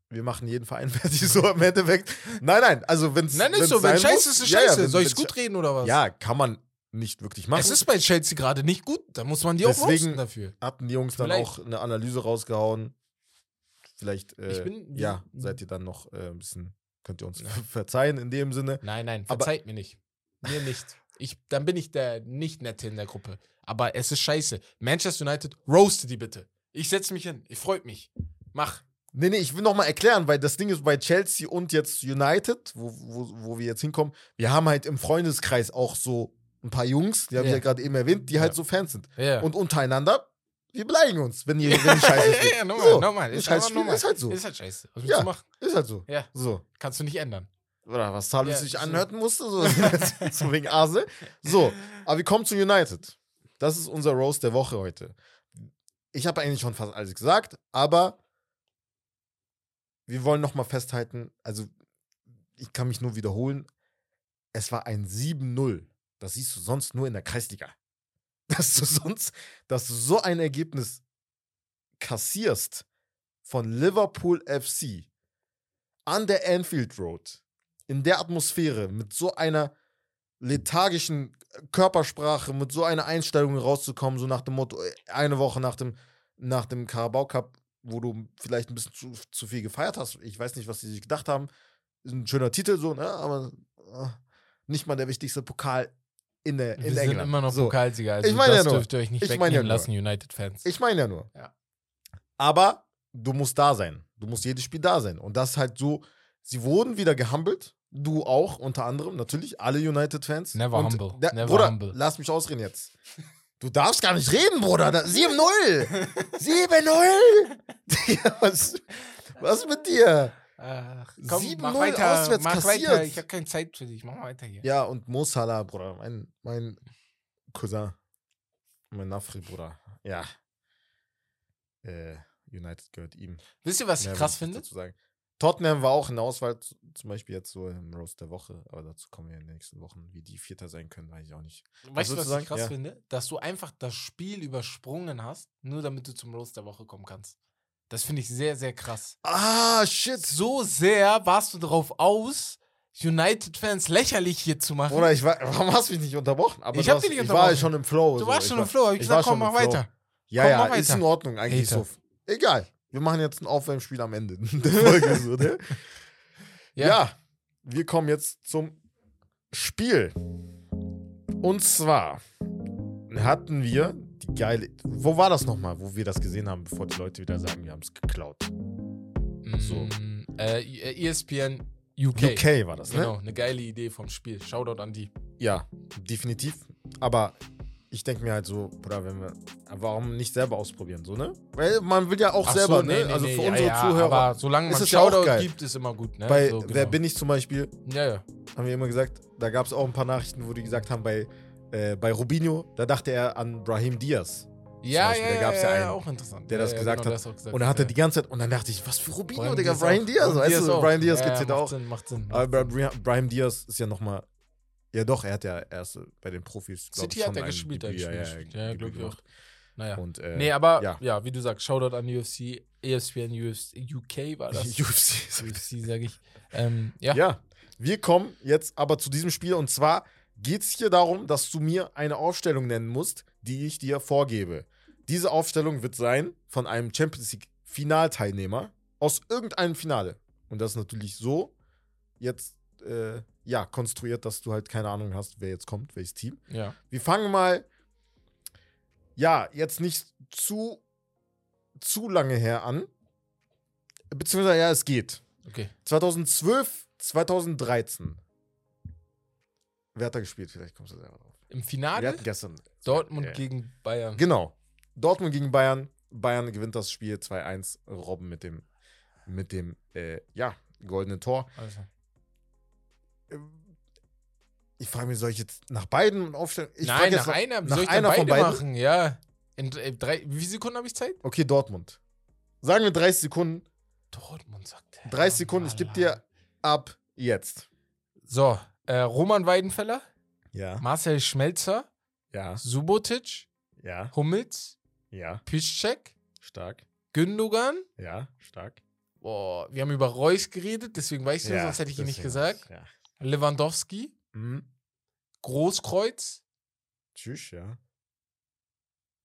wir machen jeden Verein fertig, so im Endeffekt. Nein, nein, also wenn es. Nein, ist so, wenn scheiße ist, ist scheiße. Soll ich es gut reden oder was? Ja, kann man nicht wirklich machen. Es ist bei Chelsea gerade nicht gut. Da muss man die auch Deswegen- roasten dafür. hatten die Jungs dann Vielleicht. auch eine Analyse rausgehauen. Vielleicht, äh, Ich bin- ja, seid ihr dann noch äh, ein bisschen, könnt ihr uns verzeihen in dem Sinne. Nein, nein, Aber- verzeiht mir nicht. Mir nicht. Ich, dann bin ich der nicht nette in der Gruppe. Aber es ist scheiße. Manchester United, roaste die bitte. Ich setze mich hin. Ich freut mich. Mach. Nee, nee, ich will nochmal erklären, weil das Ding ist bei Chelsea und jetzt United, wo, wo, wo wir jetzt hinkommen, wir haben halt im Freundeskreis auch so ein paar Jungs, die habe ich Ja. ja gerade eben erwähnt, die halt Ja. so Fans sind. Ja. Und untereinander, wir beleidigen uns, wenn ihr wenn Scheiße ja, spielt. ja, nochmal, so, nochmal. Ist, Ist, halt Spiel, normal. ist halt so. Ist halt scheiße. Was willst Ja. du machen? Ist halt so. Ja, So. kannst du nicht ändern. Oder was Salus Ja, sich so. anhören musste, so, so wegen Arse. So, aber wir kommen zu United. Das ist unser Roast der Woche heute. Ich habe eigentlich schon fast alles gesagt, aber wir wollen noch mal festhalten, also ich kann mich nur wiederholen, es war ein 7-0. Das siehst du sonst nur in der Kreisliga. Dass du sonst, dass du so ein Ergebnis kassierst von Liverpool FC an der Anfield Road, in der Atmosphäre, mit so einer lethargischen Körpersprache, mit so einer Einstellung rauszukommen, so nach dem Motto, äh, eine Woche nach dem, nach dem Carabao Cup, wo du vielleicht ein bisschen zu, zu viel gefeiert hast. Ich weiß nicht, was die sich gedacht haben. Ist ein schöner Titel, so, ne? Aber äh, nicht mal der wichtigste Pokal in, der, in Wir sind England. immer noch so. Pokalsieger. Also Ich meine ja das nur. dürft ihr euch nicht Ich wegnehmen ja lassen, United-Fans. Ich meine ja nur. Ja. Aber du musst da sein. Du musst jedes Spiel da sein. Und das ist halt so, sie wurden wieder gehumbelt. Du auch, unter anderem, natürlich, alle United-Fans. Never Und humble. Der, Never Bruder, humble. lass mich ausreden jetzt. Du darfst gar nicht reden, Bruder. Da- 7-0. 7-0. Digga, was, was mit dir? Ach, komm, 7-0 mach weiter, auswärts mach kassiert. weiter. Ich habe keine Zeit für dich. Mach weiter hier. Ja, und Mo Salah, Bruder, mein, mein Cousin, mein Nafri, Bruder. Ja. Äh, United gehört ihm. Wisst ihr, was ich Mehr krass finde? Tottenham war auch in der Auswahl, zum Beispiel jetzt so im Roast der Woche, aber dazu kommen wir in den nächsten Wochen. Wie die Vierter sein können, weiß ich auch nicht. Weißt du, was ich krass Ja. finde? Dass du einfach das Spiel übersprungen hast, nur damit du zum Roast der Woche kommen kannst. Das finde ich sehr, sehr krass. Ah, shit. So sehr warst du darauf aus, United-Fans lächerlich hier zu machen. Bruder, ich war, warum hast du mich nicht unterbrochen? Aber Ich hast- dich nicht Ich war unterbrochen. schon im Flow. du so. warst Ich schon war- im Flow. Hab ich ich gesagt, war komm, schon mach weiter. Ja, Komm, ja, mach ist weiter. in Ordnung. Eigentlich so. Egal. Wir machen jetzt ein Aufwärmspiel am Ende der Folge. so, ne? ja. wir kommen jetzt zum Spiel. Und zwar hatten wir die geile. Wo war das nochmal, wo wir das gesehen haben, bevor die Leute wieder sagen, wir haben es geklaut? So. Mm, Äh, ESPN UK. UK war das, ne? Genau, eine geile Idee vom Spiel. Shoutout an die. Ja, definitiv. Aber ich denke mir halt so, Bruder, wenn wir. Warum nicht selber ausprobieren, so, ne? Weil man will ja auch Ach selber, so, ne? nee, nee, also nee, für ja, unsere ja, Zuhörer. Aber solange man es ja Shoutout geil. gibt, ist immer gut, ne? Bei so, Wer genau. bin ich zum Beispiel, Ja, ja. haben wir immer gesagt, da gab es auch ein paar Nachrichten, wo die gesagt haben, bei, äh, bei Rubinho, da dachte er an Brahim Diaz. Ja, Beispiel, ja, da gab's ja, einen, auch interessant. der das ja, gesagt genau, hat. das gesagt, Und er hatte ja. die ganze Zeit, und dann dachte ich, was für Rubinho, Brahim Digga, Diaz Brahim auch. Diaz, Brahim weißt Diaz du. Brahim Diaz ja, gibt's ja auch. Sinn, macht Sinn. Aber Macht Bra- Brahim Diaz ist ja nochmal, ja doch, er hat ja erst bei den Profis, glaube ich, City hat er gespielt, Debüt, ja, ja, gespielt. ja, Ja, glaube ich auch. Naja. Und, äh, nee, aber ja. ja. wie du sagst, Shoutout an UFC, ESPN UFC, UK war das. UFC. UFC, sage ich. Ähm, ja. Ja, wir kommen jetzt aber zu diesem Spiel und zwar geht es hier darum, dass du mir eine Aufstellung nennen musst, die ich dir vorgebe. Diese Aufstellung wird sein von einem Champions League Finalteilnehmer aus irgendeinem Finale. Und das ist natürlich so jetzt äh, ja konstruiert, dass du halt keine Ahnung hast, wer jetzt kommt, welches Team. ja. Wir fangen mal ja jetzt nicht zu zu lange her an, beziehungsweise ja es geht. Okay. 2012, 2013. Wer hat da gespielt? Vielleicht kommst du selber drauf. Im Wir Finale hatten gestern. Dortmund Ja. gegen Bayern. Genau. Dortmund gegen Bayern. Bayern gewinnt das Spiel 2-1. Robben mit dem, mit dem äh, ja, goldenen Tor. Also. Ich frage mich, soll ich jetzt nach beiden aufstellen? Ich Nein, jetzt nach einer. nach soll ich einer von beide beiden? machen? Ja. In drei, drei, wie viele Sekunden habe ich Zeit? Okay, Dortmund. Sagen wir 30 Sekunden. Dortmund sagt er. 30 Sekunden. Ich gebe dir ab jetzt. So, äh, Roman Weidenfeller, Ja. Marcel Schmelzer, Ja. Subotic, Ja. Hummels, Ja. Piszczek, Stark. Gündogan. Ja. Stark. Boah, wir haben über Reus geredet, deswegen weißt du, ja, sonst hätte ich ihn nicht gesagt. Ja. Lewandowski, Mhm. Großkreuz. Tschüss, ja.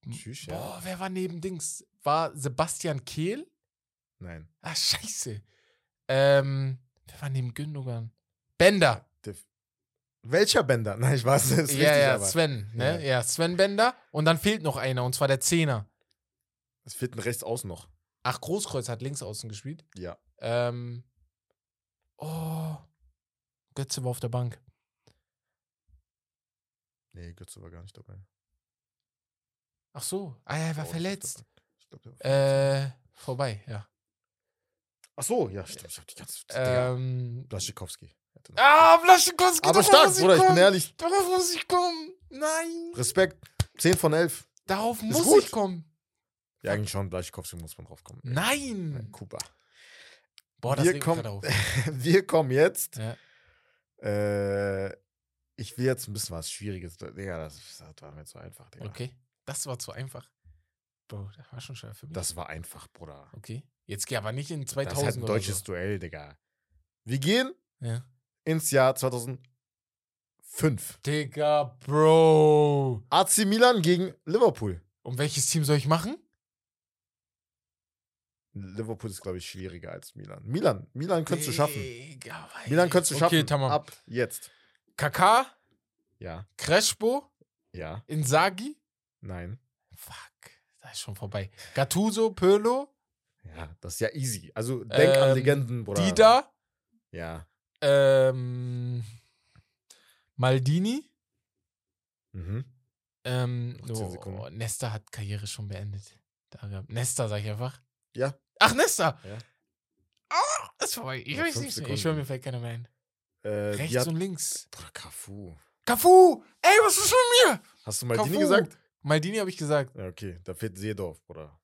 Tschüss, ja. Boah, wer war neben Dings? War Sebastian Kehl? Nein. Ah, scheiße. Ähm, wer war neben Gündogan? Bender. Der- Welcher Bänder? Nein, ich weiß, ist ja, ja, aber Sven, ne? Ja. Ja. Sven Bender. Und dann fehlt noch einer, und zwar der Zehner. es fehlt ein rechts außen noch. Ach, Großkreuz hat links außen gespielt. Ja. Ähm, oh, Götze war auf der Bank. Nee, Götze war gar nicht dabei. Ach so, ah, er war Oh, verletzt. Ich glaub, der war verletzt. Äh, vorbei, ja. Ach so, ja, stimmt. Ich hab die ganze Ähm, Blaschikowski. Ah, Blaschikowski, Aber stark, muss ich Bruder, ich bin kommen. ehrlich. Darauf muss ich kommen. Nein. Respekt. 10 von 11. Darauf muss gut. ich kommen. Ja, eigentlich schon, Blaschikowski muss man drauf kommen. Nein. Kuba. Boah, das Wir grad auf. Wir kommen jetzt. Ja. Äh, ich will jetzt ein bisschen was Schwieriges. Digga, das, das war mir zu einfach, Digga. Okay, das war zu einfach. Bro, das war schon schwer für mich. Das war einfach, Bruder. okay, jetzt geh aber nicht in Das 2000 ist halt ein deutsches Duell, Digga. Wir gehen so. Ja. Ins Jahr 2005. Digga, Bro. AC Milan gegen Liverpool. Und welches Team soll ich machen? Liverpool ist, glaube ich, schwieriger als Milan. Milan, Milan könntest du schaffen. Digga, Milan könntest du Okay, schaffen. tamam. Ab jetzt. Kaká, Ja. Crespo, Ja. Inzaghi. Nein. Fuck, da ist schon vorbei. Gattuso, Pirlo, Ja, das ist ja easy. Also denk an Ähm, Legenden, Bruder. Dida, Ja. Ähm, Maldini. Mhm. Ähm, oh. Nesta hat Karriere schon beendet. Nesta, sag ich einfach. Ja. Ach, Nesta! Ja. Ah, ist vorbei. Ich Noch weiß nicht. Ich Sekunden. schwör, mir fällt keiner mehr ein. Äh, Rechts hat, und links. Bruder, Cafu. Cafu! Ey, was ist mit mir? Hast du Maldini Cafu. gesagt? Maldini habe ich gesagt. Ja, okay. Da fehlt Seedorf, Bruder.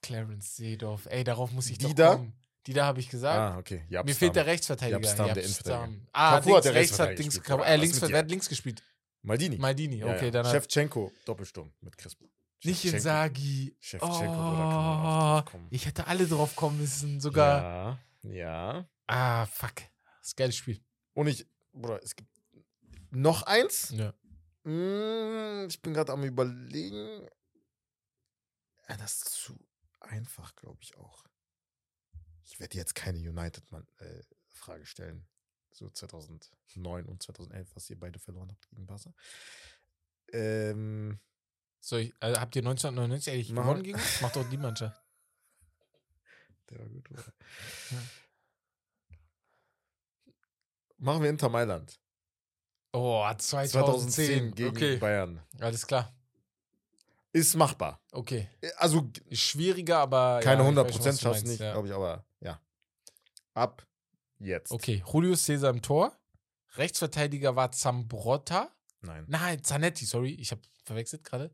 Clarence Seedorf. Ey, darauf muss ich Dida? doch kommen. Dida habe ich gesagt. Ah, okay. Mir Japstam. fehlt der Rechtsverteidiger. Japstam, der. Innenverteidiger. Ah, links, hat der rechts hat links, gespielt, äh, links, mit dir? wer hat links gespielt? Maldini. Maldini, Ja, okay, ja. dann hat Shevchenko, Doppelsturm mit Crespo. nicht Shevchenko. Inzaghi. Shevchenko, Oh, ich hätte alle drauf kommen müssen, sogar. Ja, ja. Ah, fuck. Das ist ein geiles Spiel. Und ich, Bruder, es gibt noch eins. Ja. Mm, Ich bin gerade am überlegen. Ja, das ist zu einfach, glaube ich auch. Ich werde jetzt keine United-Frage stellen. So 2009 und 2011, was ihr beide verloren habt gegen Barca. Ähm, So, ich, äh, habt ihr 1999 eigentlich Mach- gewonnen gegen? Macht doch die Mannschaft. der war gut, oder? Ja. Machen wir Inter Mailand. Oh, 2010. 2010 gegen okay, Bayern. alles klar. Ist machbar. Okay. Also Ist schwieriger, aber. keine ja, ich 100 weiß schon, was Prozent du schaffst meinst, nicht, ja. glaube ich, aber. Ab jetzt. Okay, Julio Cesar im Tor. Rechtsverteidiger war Zambrotta. Nein. Nein, Zanetti, sorry, ich habe verwechselt gerade.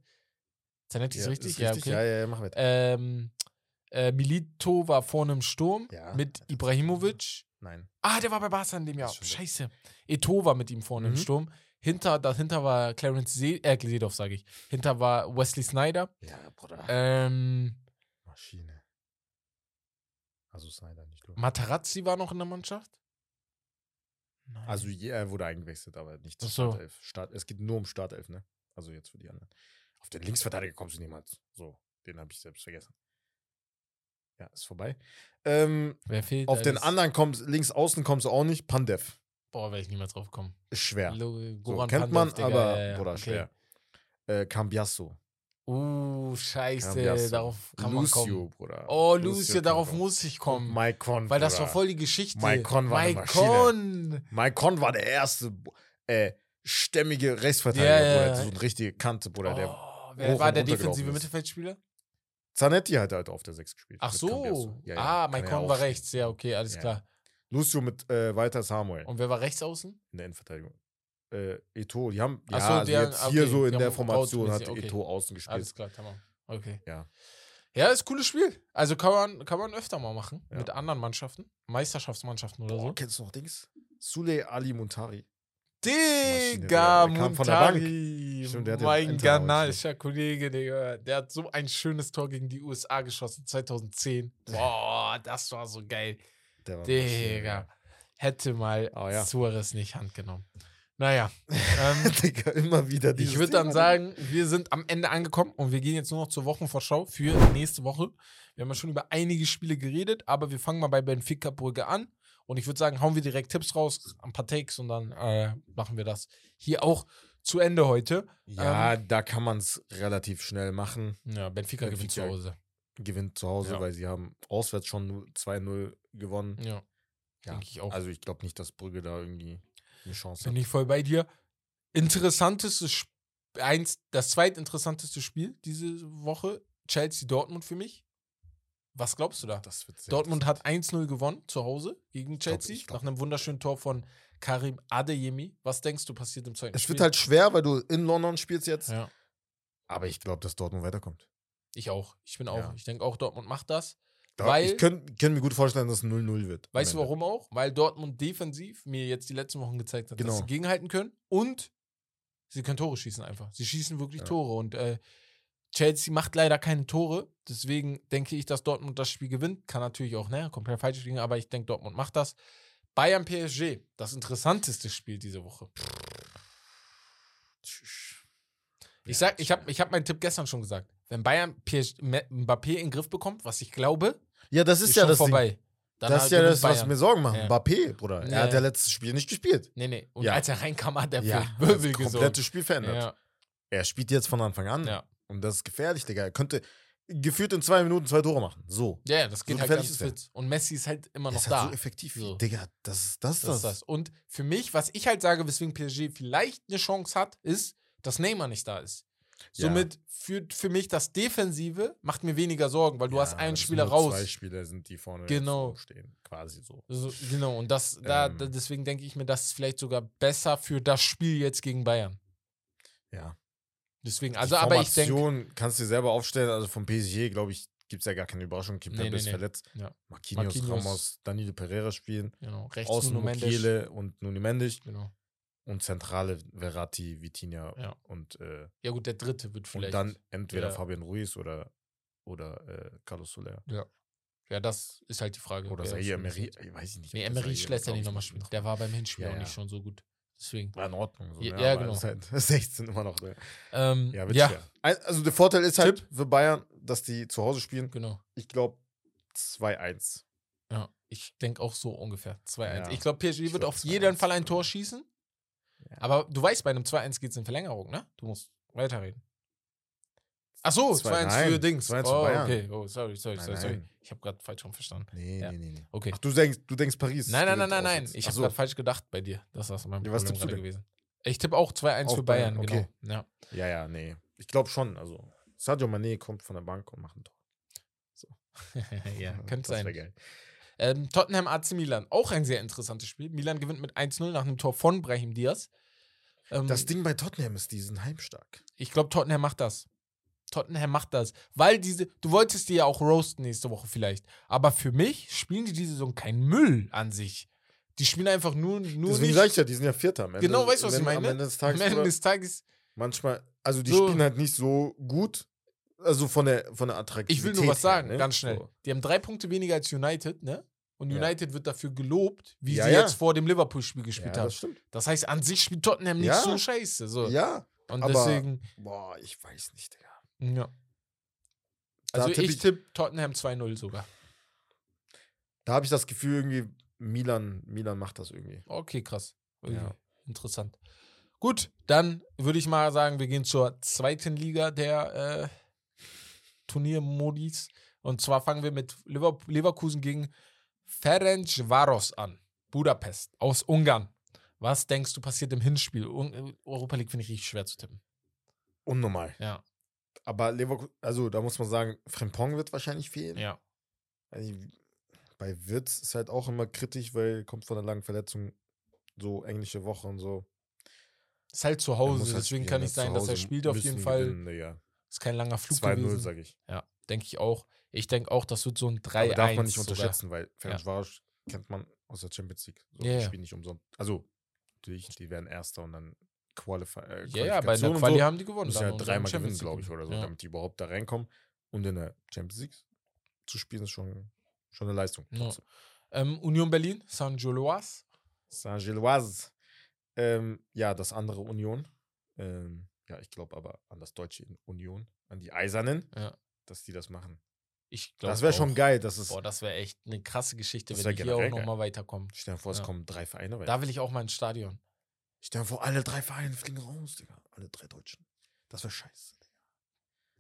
Zanetti ist richtig? Ja, okay. Ja, ja, ja, mach mit. Ähm, äh, Milito war vorne im Sturm Ja. mit Ibrahimovic. Nein. Ah, der war bei Barca in dem Jahr. Ist. Scheiße. Eto war mit ihm vorne im Mhm. Sturm. Hinter, dahinter war Clarence See, äh, Seedorf, sage ich. Hinter war Wesley Snyder. Ja, Bruder. Ähm, Maschine. Also Snyder nicht los. Materazzi war noch in der Mannschaft. Nein. Also er wurde eingewechselt, aber nicht zur so. Startelf. Start, es geht nur um Startelf, ne? Also jetzt für die anderen. Auf den Linksverteidiger kommst du niemals. So, den habe ich selbst vergessen. Ja, ist vorbei. Ähm, Wer fehlt? auf den anderen kommst, links außen kommst du auch nicht. Pandev. Boah, werde ich niemals drauf kommen. Ist schwer. Lo- So, kennt man, Pandev, Digga, aber, ja, ja, Bruder, okay. schwer. Äh, Cambiasso. Uh, scheiße. Darauf kann man kommen. Lucio, Bruder. Oh, Lucio, kann darauf kommen. muss ich kommen. Maikon. Weil das war Bruder. voll die Geschichte. Maicon war eine Maicon. Maikon war der erste äh, stämmige Rechtsverteidiger, ja, Bruder. So eine richtige Kante, Bruder. Der Oh, wer hoch war der defensive ist. Mittelfeldspieler? Zanetti hat halt auf der 6 gespielt. Ach so. Ja, ja, ah, auch war rechts. Ja, okay, alles Ja. klar. Lucio mit äh, Walter Samuel Und wer war rechts außen? in der Innenverteidigung. Äh, Eto, die haben, Ach ja, so, also haben- jetzt hier okay, so in der Formation hat okay. Eto außen gespielt. Alles klar, tamam. Okay. Ja. Ja, ist ein cooles Spiel. Also kann man, kann man öfter mal machen. Ja. Mit anderen Mannschaften. Meisterschaftsmannschaften oder Boah, so. kennst du noch Dings? Sule Ali Muntari. Digga, der der. Stimmt, der ja mein ghanaischer Kollege, Digga. Der hat so ein schönes Tor gegen die USA geschossen, 2010. Boah, das war so geil. Der war Digga. Hätte mal Oh, ja. Suarez nicht Hand genommen. Naja. ähm, Digga, immer wieder ich würde dann sagen, wir sind am Ende angekommen und wir gehen jetzt nur noch zur Wochenvorschau für nächste Woche. Wir haben ja schon über einige Spiele geredet, aber wir fangen mal bei Benfica Brügge an. Und ich würde sagen, hauen wir direkt Tipps raus, ein paar Takes und dann äh, machen wir das hier auch zu Ende heute. Ja, da kann man es relativ schnell machen. Ja, Benfica, gewinnt zu Benfica. Hause. Gewinnt zu Hause, Ja. weil sie haben auswärts schon 2-0 gewonnen. Ja, Ja, denke ich auch. Also ich glaube nicht, dass Brügge da irgendwie eine Chance Bin hat. ich voll bei dir. Interessantestes eins, das zweitinteressanteste Spiel diese Woche, Chelsea-Dortmund für mich. Was glaubst du da? Dortmund hat 1-0 gewonnen zu Hause gegen glaub- Chelsea ich glaub- nach einem wunderschönen Tor von Karim Adeyemi. Was denkst du passiert im zweiten Es Spiel? wird halt schwer, weil du in London spielst jetzt. ja, Aber ich glaube, dass Dortmund weiterkommt. ich auch. Ich bin auch. Ja. Ich denke auch, Dortmund macht das. Da- Weil- ich könnte könnt mir gut vorstellen, dass es 0-0 wird. Weißt du warum auch? Weil Dortmund defensiv mir jetzt die letzten Wochen gezeigt hat, dass Genau. sie gegenhalten können und sie können Tore schießen einfach. Sie schießen wirklich Ja. Tore und äh, Chelsea macht leider keine Tore. Deswegen denke ich, dass Dortmund das Spiel gewinnt. Kann natürlich auch, ne, komplett falsch liegen, aber ich denke, Dortmund macht das. Bayern PSG, das interessanteste Spiel diese Woche. Ich sag, ich habe ich hab meinen Tipp gestern schon gesagt. Wenn Bayern PSG, Mbappé in den Griff bekommt, was ich glaube, Ja, das ist, ist, ja schon das vorbei. Ding. Dann das ist ja das, was Bayern. mir Sorgen macht. Ja. Mbappé, Bruder. Ja. Er hat ja letztes Spiel nicht gespielt. Nee, nee. Und Ja. als er reinkam, hat er Ja, das Wirbel gesorgt. Spiel verändert. Ja, Er spielt jetzt von Anfang an. ja. Und das ist gefährlich, Digga. Er könnte gefühlt in zwei Minuten zwei Tore machen. So. ja, ja, das geht So halt gefährlich ganz fit. Und Messi ist halt immer Er noch ist da. halt so effektiv. So. Digga, das ist das. Das ist das. Und für mich, was ich halt sage, weswegen PSG vielleicht eine Chance hat, ist, dass Neymar nicht da ist. Ja. Somit führt für mich das Defensive, macht mir weniger Sorgen, weil du hast Ja, einen das sind Spieler raus. Zwei Spieler sind die vorne Genau. stehen. Quasi so. So, genau, und das, da, Ähm. deswegen denke ich mir, das ist vielleicht sogar besser für das Spiel jetzt gegen Bayern. Ja. Deswegen, also, aber ich denke, kannst du dir selber aufstellen. Also vom PSG, glaube ich, gibt es ja gar keine Überraschung. Kimpembe Nee, nee, ist nee. verletzt. Ja. Marquinhos, Marquinhos. Ramos, Danilo Pereira spielen. genau, rechts Außen Nuno Mendes. Und Nuni Mendes. Genau. Und Zentrale Verratti, Vitinha Ja. und, äh, Ja, gut, der dritte wird und vielleicht. dann entweder Ja. Fabian Ruiz oder, oder äh, Carlos Soler. ja, das ist halt die Frage. Oder spielt. Emery. Ich weiß nicht. Nee, Emery lässt ja nicht ich, nochmal spielen. Der war beim Hinspiel Ja, auch nicht ja. schon so gut. Deswegen. War in Ordnung. So, Ja, ne? ja, genau. Halt 16 immer noch. Ne? Ähm, Ja, ja, wird schwer. Ein- Also der Vorteil ist halt für Bayern, dass die zu Hause spielen. genau. Ich glaube 2-1. Ja, ich denke auch so ungefähr. 2-1. Ja. Ich glaube, PSG Ich wird glaub, auf jeden 2-1, Fall ein Tor ja. schießen. Ja. Aber du weißt, bei einem 2-1 geht es in Verlängerung, ne? Du musst weiterreden. Ach so, 2 2-1 für Dings. 2-1 oh, für Bayern. okay. Oh, sorry, sorry, Nein, sorry, sorry. nein. Ich habe gerade falsch rum verstanden. Nee, Ja. nee, nee, nee. Okay. Ach, du denkst, du denkst Paris. nein, nein, nein, nein, nein. Ich habe so. gerade falsch gedacht bei dir. Das ist mein Ja, was Problem gerade gewesen. Ich tippe auch 2-1 Auf für Bayern, Bayern, genau. okay. Ja. Ja, ja, nee. Ich glaube schon. Also, Sadio Mané kommt von der Bank und macht ein Tor. ja, könnte sein. geil. Ähm, Tottenham AC Milan, auch ein sehr interessantes Spiel. Milan gewinnt mit 1-0 nach einem Tor von Brahim Diaz. Ähm, Das Ding bei Tottenham ist, die sind heimstark. Ich glaube, Tottenham macht das. Tottenham macht das. Weil diese, du wolltest die ja auch roasten nächste Woche vielleicht. Aber für mich spielen die diese Saison kein Müll an sich. Die spielen einfach nur, nur Deswegen nicht. sag ich ja, die sind ja Vierter. Am Ende, Genau, weißt du, was ich meine? Am Ende des am Tages, Ende des Tages, manchmal, also die So. spielen halt nicht so gut. Also von der, von der Attraktivität. ich will nur was sagen, ne? ganz schnell. So. Die haben drei Punkte weniger als United, ne? Und Ja. United wird dafür gelobt, wie Ja, sie ja. jetzt vor dem Liverpool-Spiel Ja, gespielt das haben. stimmt. Das heißt, an sich spielt Tottenham nicht Ja. so scheiße. So. Ja, Und aber- deswegen, boah, ich weiß nicht, Digga. ja. Also tipp ich ich- tippe Tottenham 2-0 sogar. Da habe ich das Gefühl, irgendwie, Milan, Milan macht das irgendwie. Okay, krass. Ja. Interessant. Gut, dann würde ich mal sagen, wir gehen zur zweiten Liga der äh, Turniermodis. Und zwar fangen wir mit Lever Leverkusen gegen Ferencvaros an. Budapest aus Ungarn. Was denkst du passiert im Hinspiel? Un Europa League finde ich richtig schwer zu tippen. Unnormal. Ja, Aber Leverkusen, also da muss man sagen, Frempong wird wahrscheinlich fehlen. ja. Also, bei Wirtz ist halt auch immer kritisch, weil kommt von einer langen Verletzung, so englische Woche und so. Ist halt zu Er Hause, halt deswegen spielen, kann nicht Zu sein, dass er spielt auf jeden Fall. gewinnen. Ist kein langer Flug 2-0, gewesen. sage ich. Ja, denke ich auch. Ich denke auch, das wird so ein 3-1. Aber darf man nicht sogar. unterschätzen, weil Ferencvaros kennt man aus der Champions League. So, Ja, die ja. spielen nicht umsonst. Also, natürlich, die werden Erster und dann Qualify äh, Ja, ja, bei der Quali so. haben die gewonnen. Müssen dann ja dreimal gewinnen, glaube ich, oder so, Ja. damit die überhaupt da reinkommen. Und in der Champions League zu spielen, ist schon, schon eine Leistung. Ja. trotzdem. Ähm, Union Berlin, Saint-Gilloise. Saint-Gilloise. Ähm, ja, das andere Union. Ähm, ja, ich glaube aber an das deutsche Union, an die Eisernen, Ja. Dass die das machen. Ich glaube Das wäre schon geil, dass es. Boah, das wäre echt eine krasse Geschichte, Das wenn die hier auch nochmal weiterkommen. Stell dir vor, es Ja. kommen drei Vereine weiter. Da will ich auch mal ins Stadion. Stell dir vor, alle drei Vereine fliegen raus, Digga. Alle drei Deutschen. Das wäre scheiße.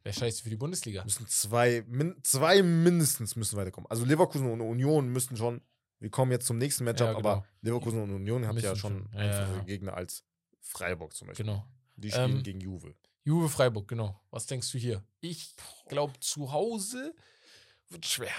Wäre scheiße für die Bundesliga. Müssen zwei, min, zwei mindestens müssen weiterkommen. Also Leverkusen und Union müssten schon. Wir kommen jetzt zum nächsten Matchup, Ja, genau. aber Leverkusen und Union habt ja Müssen schon schon. Ja, einfache ja. Gegner als Freiburg zum Beispiel. Genau. Die spielen Ähm, gegen Juve. Juve Freiburg, genau. Was denkst du hier? Ich glaube, zu Hause wird schwer.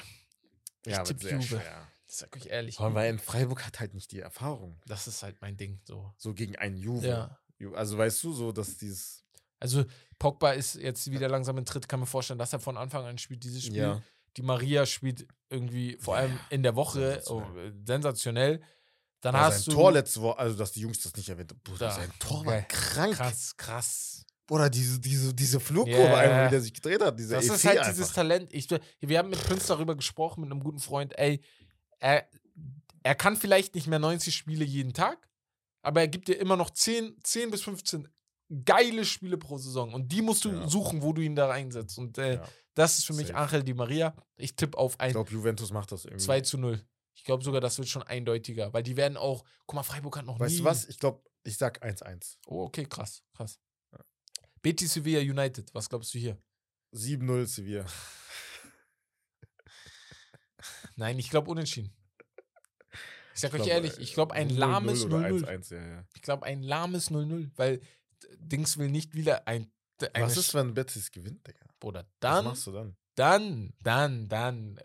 Ich Ja, tipp wird sehr Juve. schwer. Ich sag euch ehrlich. Vor allem, weil in Freiburg hat halt nicht die Erfahrung. Das ist halt mein Ding. So. So gegen einen Juve. Ja. Also weißt du, so dass dieses. Also, Pogba ist jetzt wieder langsam in Tritt. Kann mir vorstellen, dass er von Anfang an spielt, dieses Spiel. Ja. Die Maria spielt irgendwie, vor Ja, allem in der Woche, sensationell. oh, sensationell. Dann Aber hast sein du. Tor letzte Woche, also dass die Jungs das nicht erwähnt haben. Bruder, Da. sein Tor war krank. krass, krass. Bruder, diese, diese, diese Flugkurve Ja. einfach, wie der sich gedreht hat. Dieser Das EC ist halt einfach. dieses Talent. Ich, wir haben mit Prince darüber gesprochen, mit einem guten Freund. Ey, er, er kann vielleicht nicht mehr 90 Spiele jeden Tag, aber er gibt dir immer noch 10, 10 bis 15 geile Spiele pro Saison. Und die musst du Ja. suchen, wo du ihn da reinsetzt. Und äh, Ja. das ist für mich Safe. Angel Di Maria. Ich tippe auf Ich ein glaube, Juventus macht das irgendwie. 2 zu 0. Ich glaube sogar, das wird schon eindeutiger, weil die werden auch, guck mal, Freiburg hat noch Weißt nie. du was? Ich glaube, ich sag 1-1. Oh, okay, krass, krass. Betis Sevilla United, was glaubst du hier? 7-0 Sevilla. Nein, ich glaube unentschieden. Ich sag euch glaub, ehrlich, äh, ich glaube ein 0-0 lahmes oder 0-0. 1-1, ja, ja. Ich glaube ein lahmes 0-0, weil Dings will nicht wieder ein. Was ist, wenn Betis gewinnt, Digga? Oder Was dann, machst du dann? dann, dann, dann.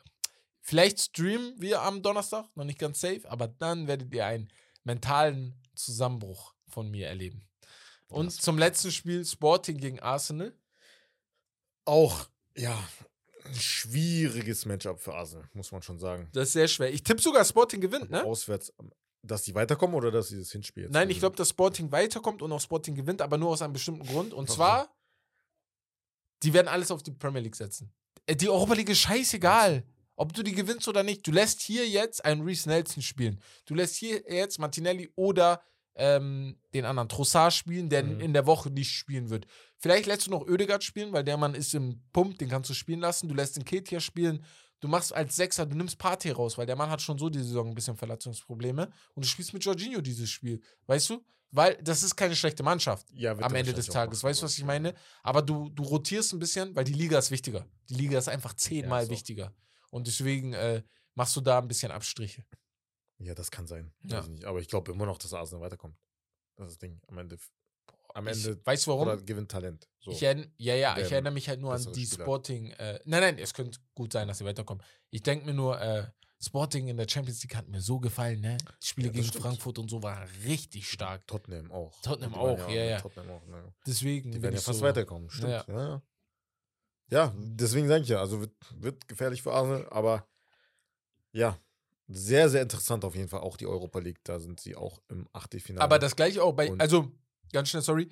Vielleicht streamen wir am Donnerstag, noch nicht ganz safe, aber dann werdet ihr einen mentalen Zusammenbruch von mir erleben. Und zum letzten Spiel Sporting gegen Arsenal. Auch, ja, ein schwieriges Matchup für Arsenal, muss man schon sagen. Das ist sehr schwer. Ich tippe sogar, Sporting gewinnt, ne? Auswärts, dass die weiterkommen oder dass sie das Hinspiel jetzt Nein, ich gewinnen? glaube, dass Sporting weiterkommt und auch Sporting gewinnt, aber nur aus einem bestimmten Grund. Und Okay. zwar, die werden alles auf die Premier League setzen. Äh, Die Europa League ist scheißegal. Ob du die gewinnst oder nicht. Du lässt hier jetzt einen Reese Nelson spielen. Du lässt hier jetzt Martinelli oder ähm, den anderen Trossard spielen, der Mhm. in der Woche nicht spielen wird. Vielleicht lässt du noch Oedegaard spielen, weil der Mann ist im Pump, den kannst du spielen lassen. Du lässt den Ketia spielen. Du machst als Sechser, du nimmst Partey raus, weil der Mann hat schon so die Saison ein bisschen Verletzungsprobleme. Und du spielst mit Jorginho dieses Spiel. Weißt du? Weil das ist keine schlechte Mannschaft ja, am Ende des Tages. Weißt du, was ich ja. meine? Aber du, du rotierst ein bisschen, weil die Liga ist wichtiger. Die Liga ist einfach zehnmal so. wichtiger. Und deswegen äh, machst du da ein bisschen Abstriche. Ja, das kann sein. Ja. Weiß ich nicht. Aber ich glaube immer noch, dass Arsenal weiterkommt. Das ist das Ding. Am Ende. Am Ich, Ende. weißt du warum? Oder gewinnt Talent. So. Ich erinn, ja, ja, ich erinnere mich halt nur an die Spieler. Sporting. Äh, nein, nein, es könnte gut sein, dass sie weiterkommen. Ich denke mir nur, äh, Sporting in der Champions League hat mir so gefallen, ne? Die Spiele Ja, gegen stimmt. Frankfurt und so waren richtig stark. Tottenham auch. Tottenham auch, ja, ja. Tottenham auch, ne. Deswegen. Die werden ja ich fast so, weiterkommen. Stimmt. Ja. Ja, ja. ja deswegen sage ich ja. Also wird, wird gefährlich für Arsenal. Aber ja, sehr, sehr interessant auf jeden Fall. Auch die Europa League. Da sind sie auch im Achtelfinale. Aber das gleiche auch bei, Und- also ganz schnell, sorry,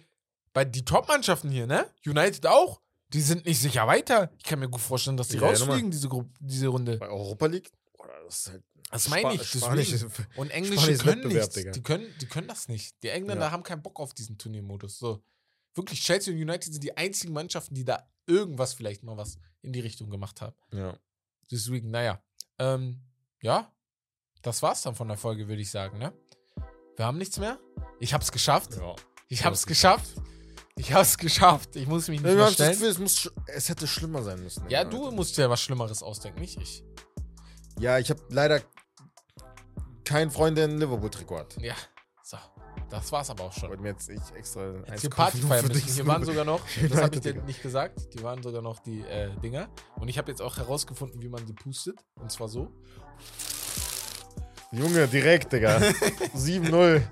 bei die Top-Mannschaften hier, ne? United auch, die sind nicht sicher weiter. Ich kann mir gut vorstellen, dass die Ja, ja, rausfliegen, diese, Gru diese Runde. bei Europa League. Boah, das ist halt Das meine ich. Deswegen. Und Englische können nichts. Digga. Die können, die können das nicht. Die Engländer Ja. haben keinen Bock auf diesen Turniermodus. So. Wirklich, Chelsea und United sind die einzigen Mannschaften, die da irgendwas vielleicht mal was in die Richtung gemacht haben. ja. Deswegen, naja. Ähm, ja, das war's dann von der Folge, würde ich sagen, ne? Wir haben nichts mehr. Ich hab's geschafft. ja. Ich hab's hast geschafft. Ich hab's geschafft. Ich muss mich nicht hab das stellen. Gefühl, es, muss, es hätte schlimmer sein müssen. Ja, Digga. du musst dir was Schlimmeres ausdenken, nicht ich. Ja, ich habe leider keinen Freund, der ein Liverpool-Trikot hat. Ja, so. Das war's aber auch schon. wollte mir jetzt ich extra Jetzt für müssen. dich. Hier waren sogar noch, das habe ich dir nicht gesagt, die waren sogar noch die äh, Dinger. Und ich habe jetzt auch herausgefunden, wie man die pustet. Und zwar so. Junge, direkt, Digga. 7-0.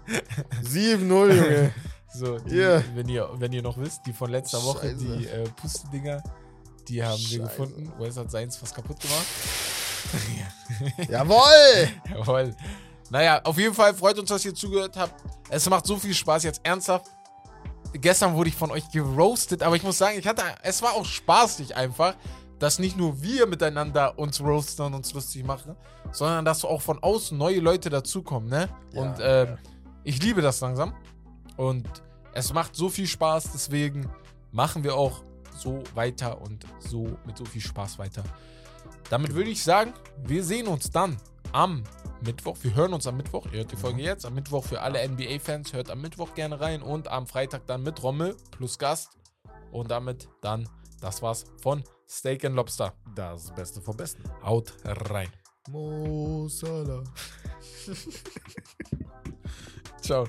7-0, Junge. So, die, Ja. wenn, ihr, wenn ihr noch wisst, die von letzter Woche, Scheiße. die äh, Puste-Dinger, die haben wir Scheiße. gefunden. Wes hat seins fast kaputt gemacht. Jawoll! Jawohl. Naja, auf jeden Fall freut uns, dass ihr zugehört habt. Es macht so viel Spaß jetzt ernsthaft. Gestern wurde ich von euch geroastet, aber ich muss sagen, ich hatte, es war auch spaßig einfach, dass nicht nur wir miteinander uns roasten und uns lustig machen, sondern dass auch von außen neue Leute dazukommen, ne? Ja, und ähm, ja. ich liebe das langsam. Und es macht so viel Spaß, deswegen machen wir auch so weiter und so mit so viel Spaß weiter. Damit würde ich sagen, wir sehen uns dann am Mittwoch. Wir hören uns am Mittwoch. Ihr hört die Folge jetzt. Am Mittwoch für alle NBA-Fans. Hört am Mittwoch gerne rein. Und am Freitag dann mit Rommel plus Gast. Und damit dann, das war's von Steak and Lobster. Das Beste vom Besten. Haut rein. Mo Salah. Ciao.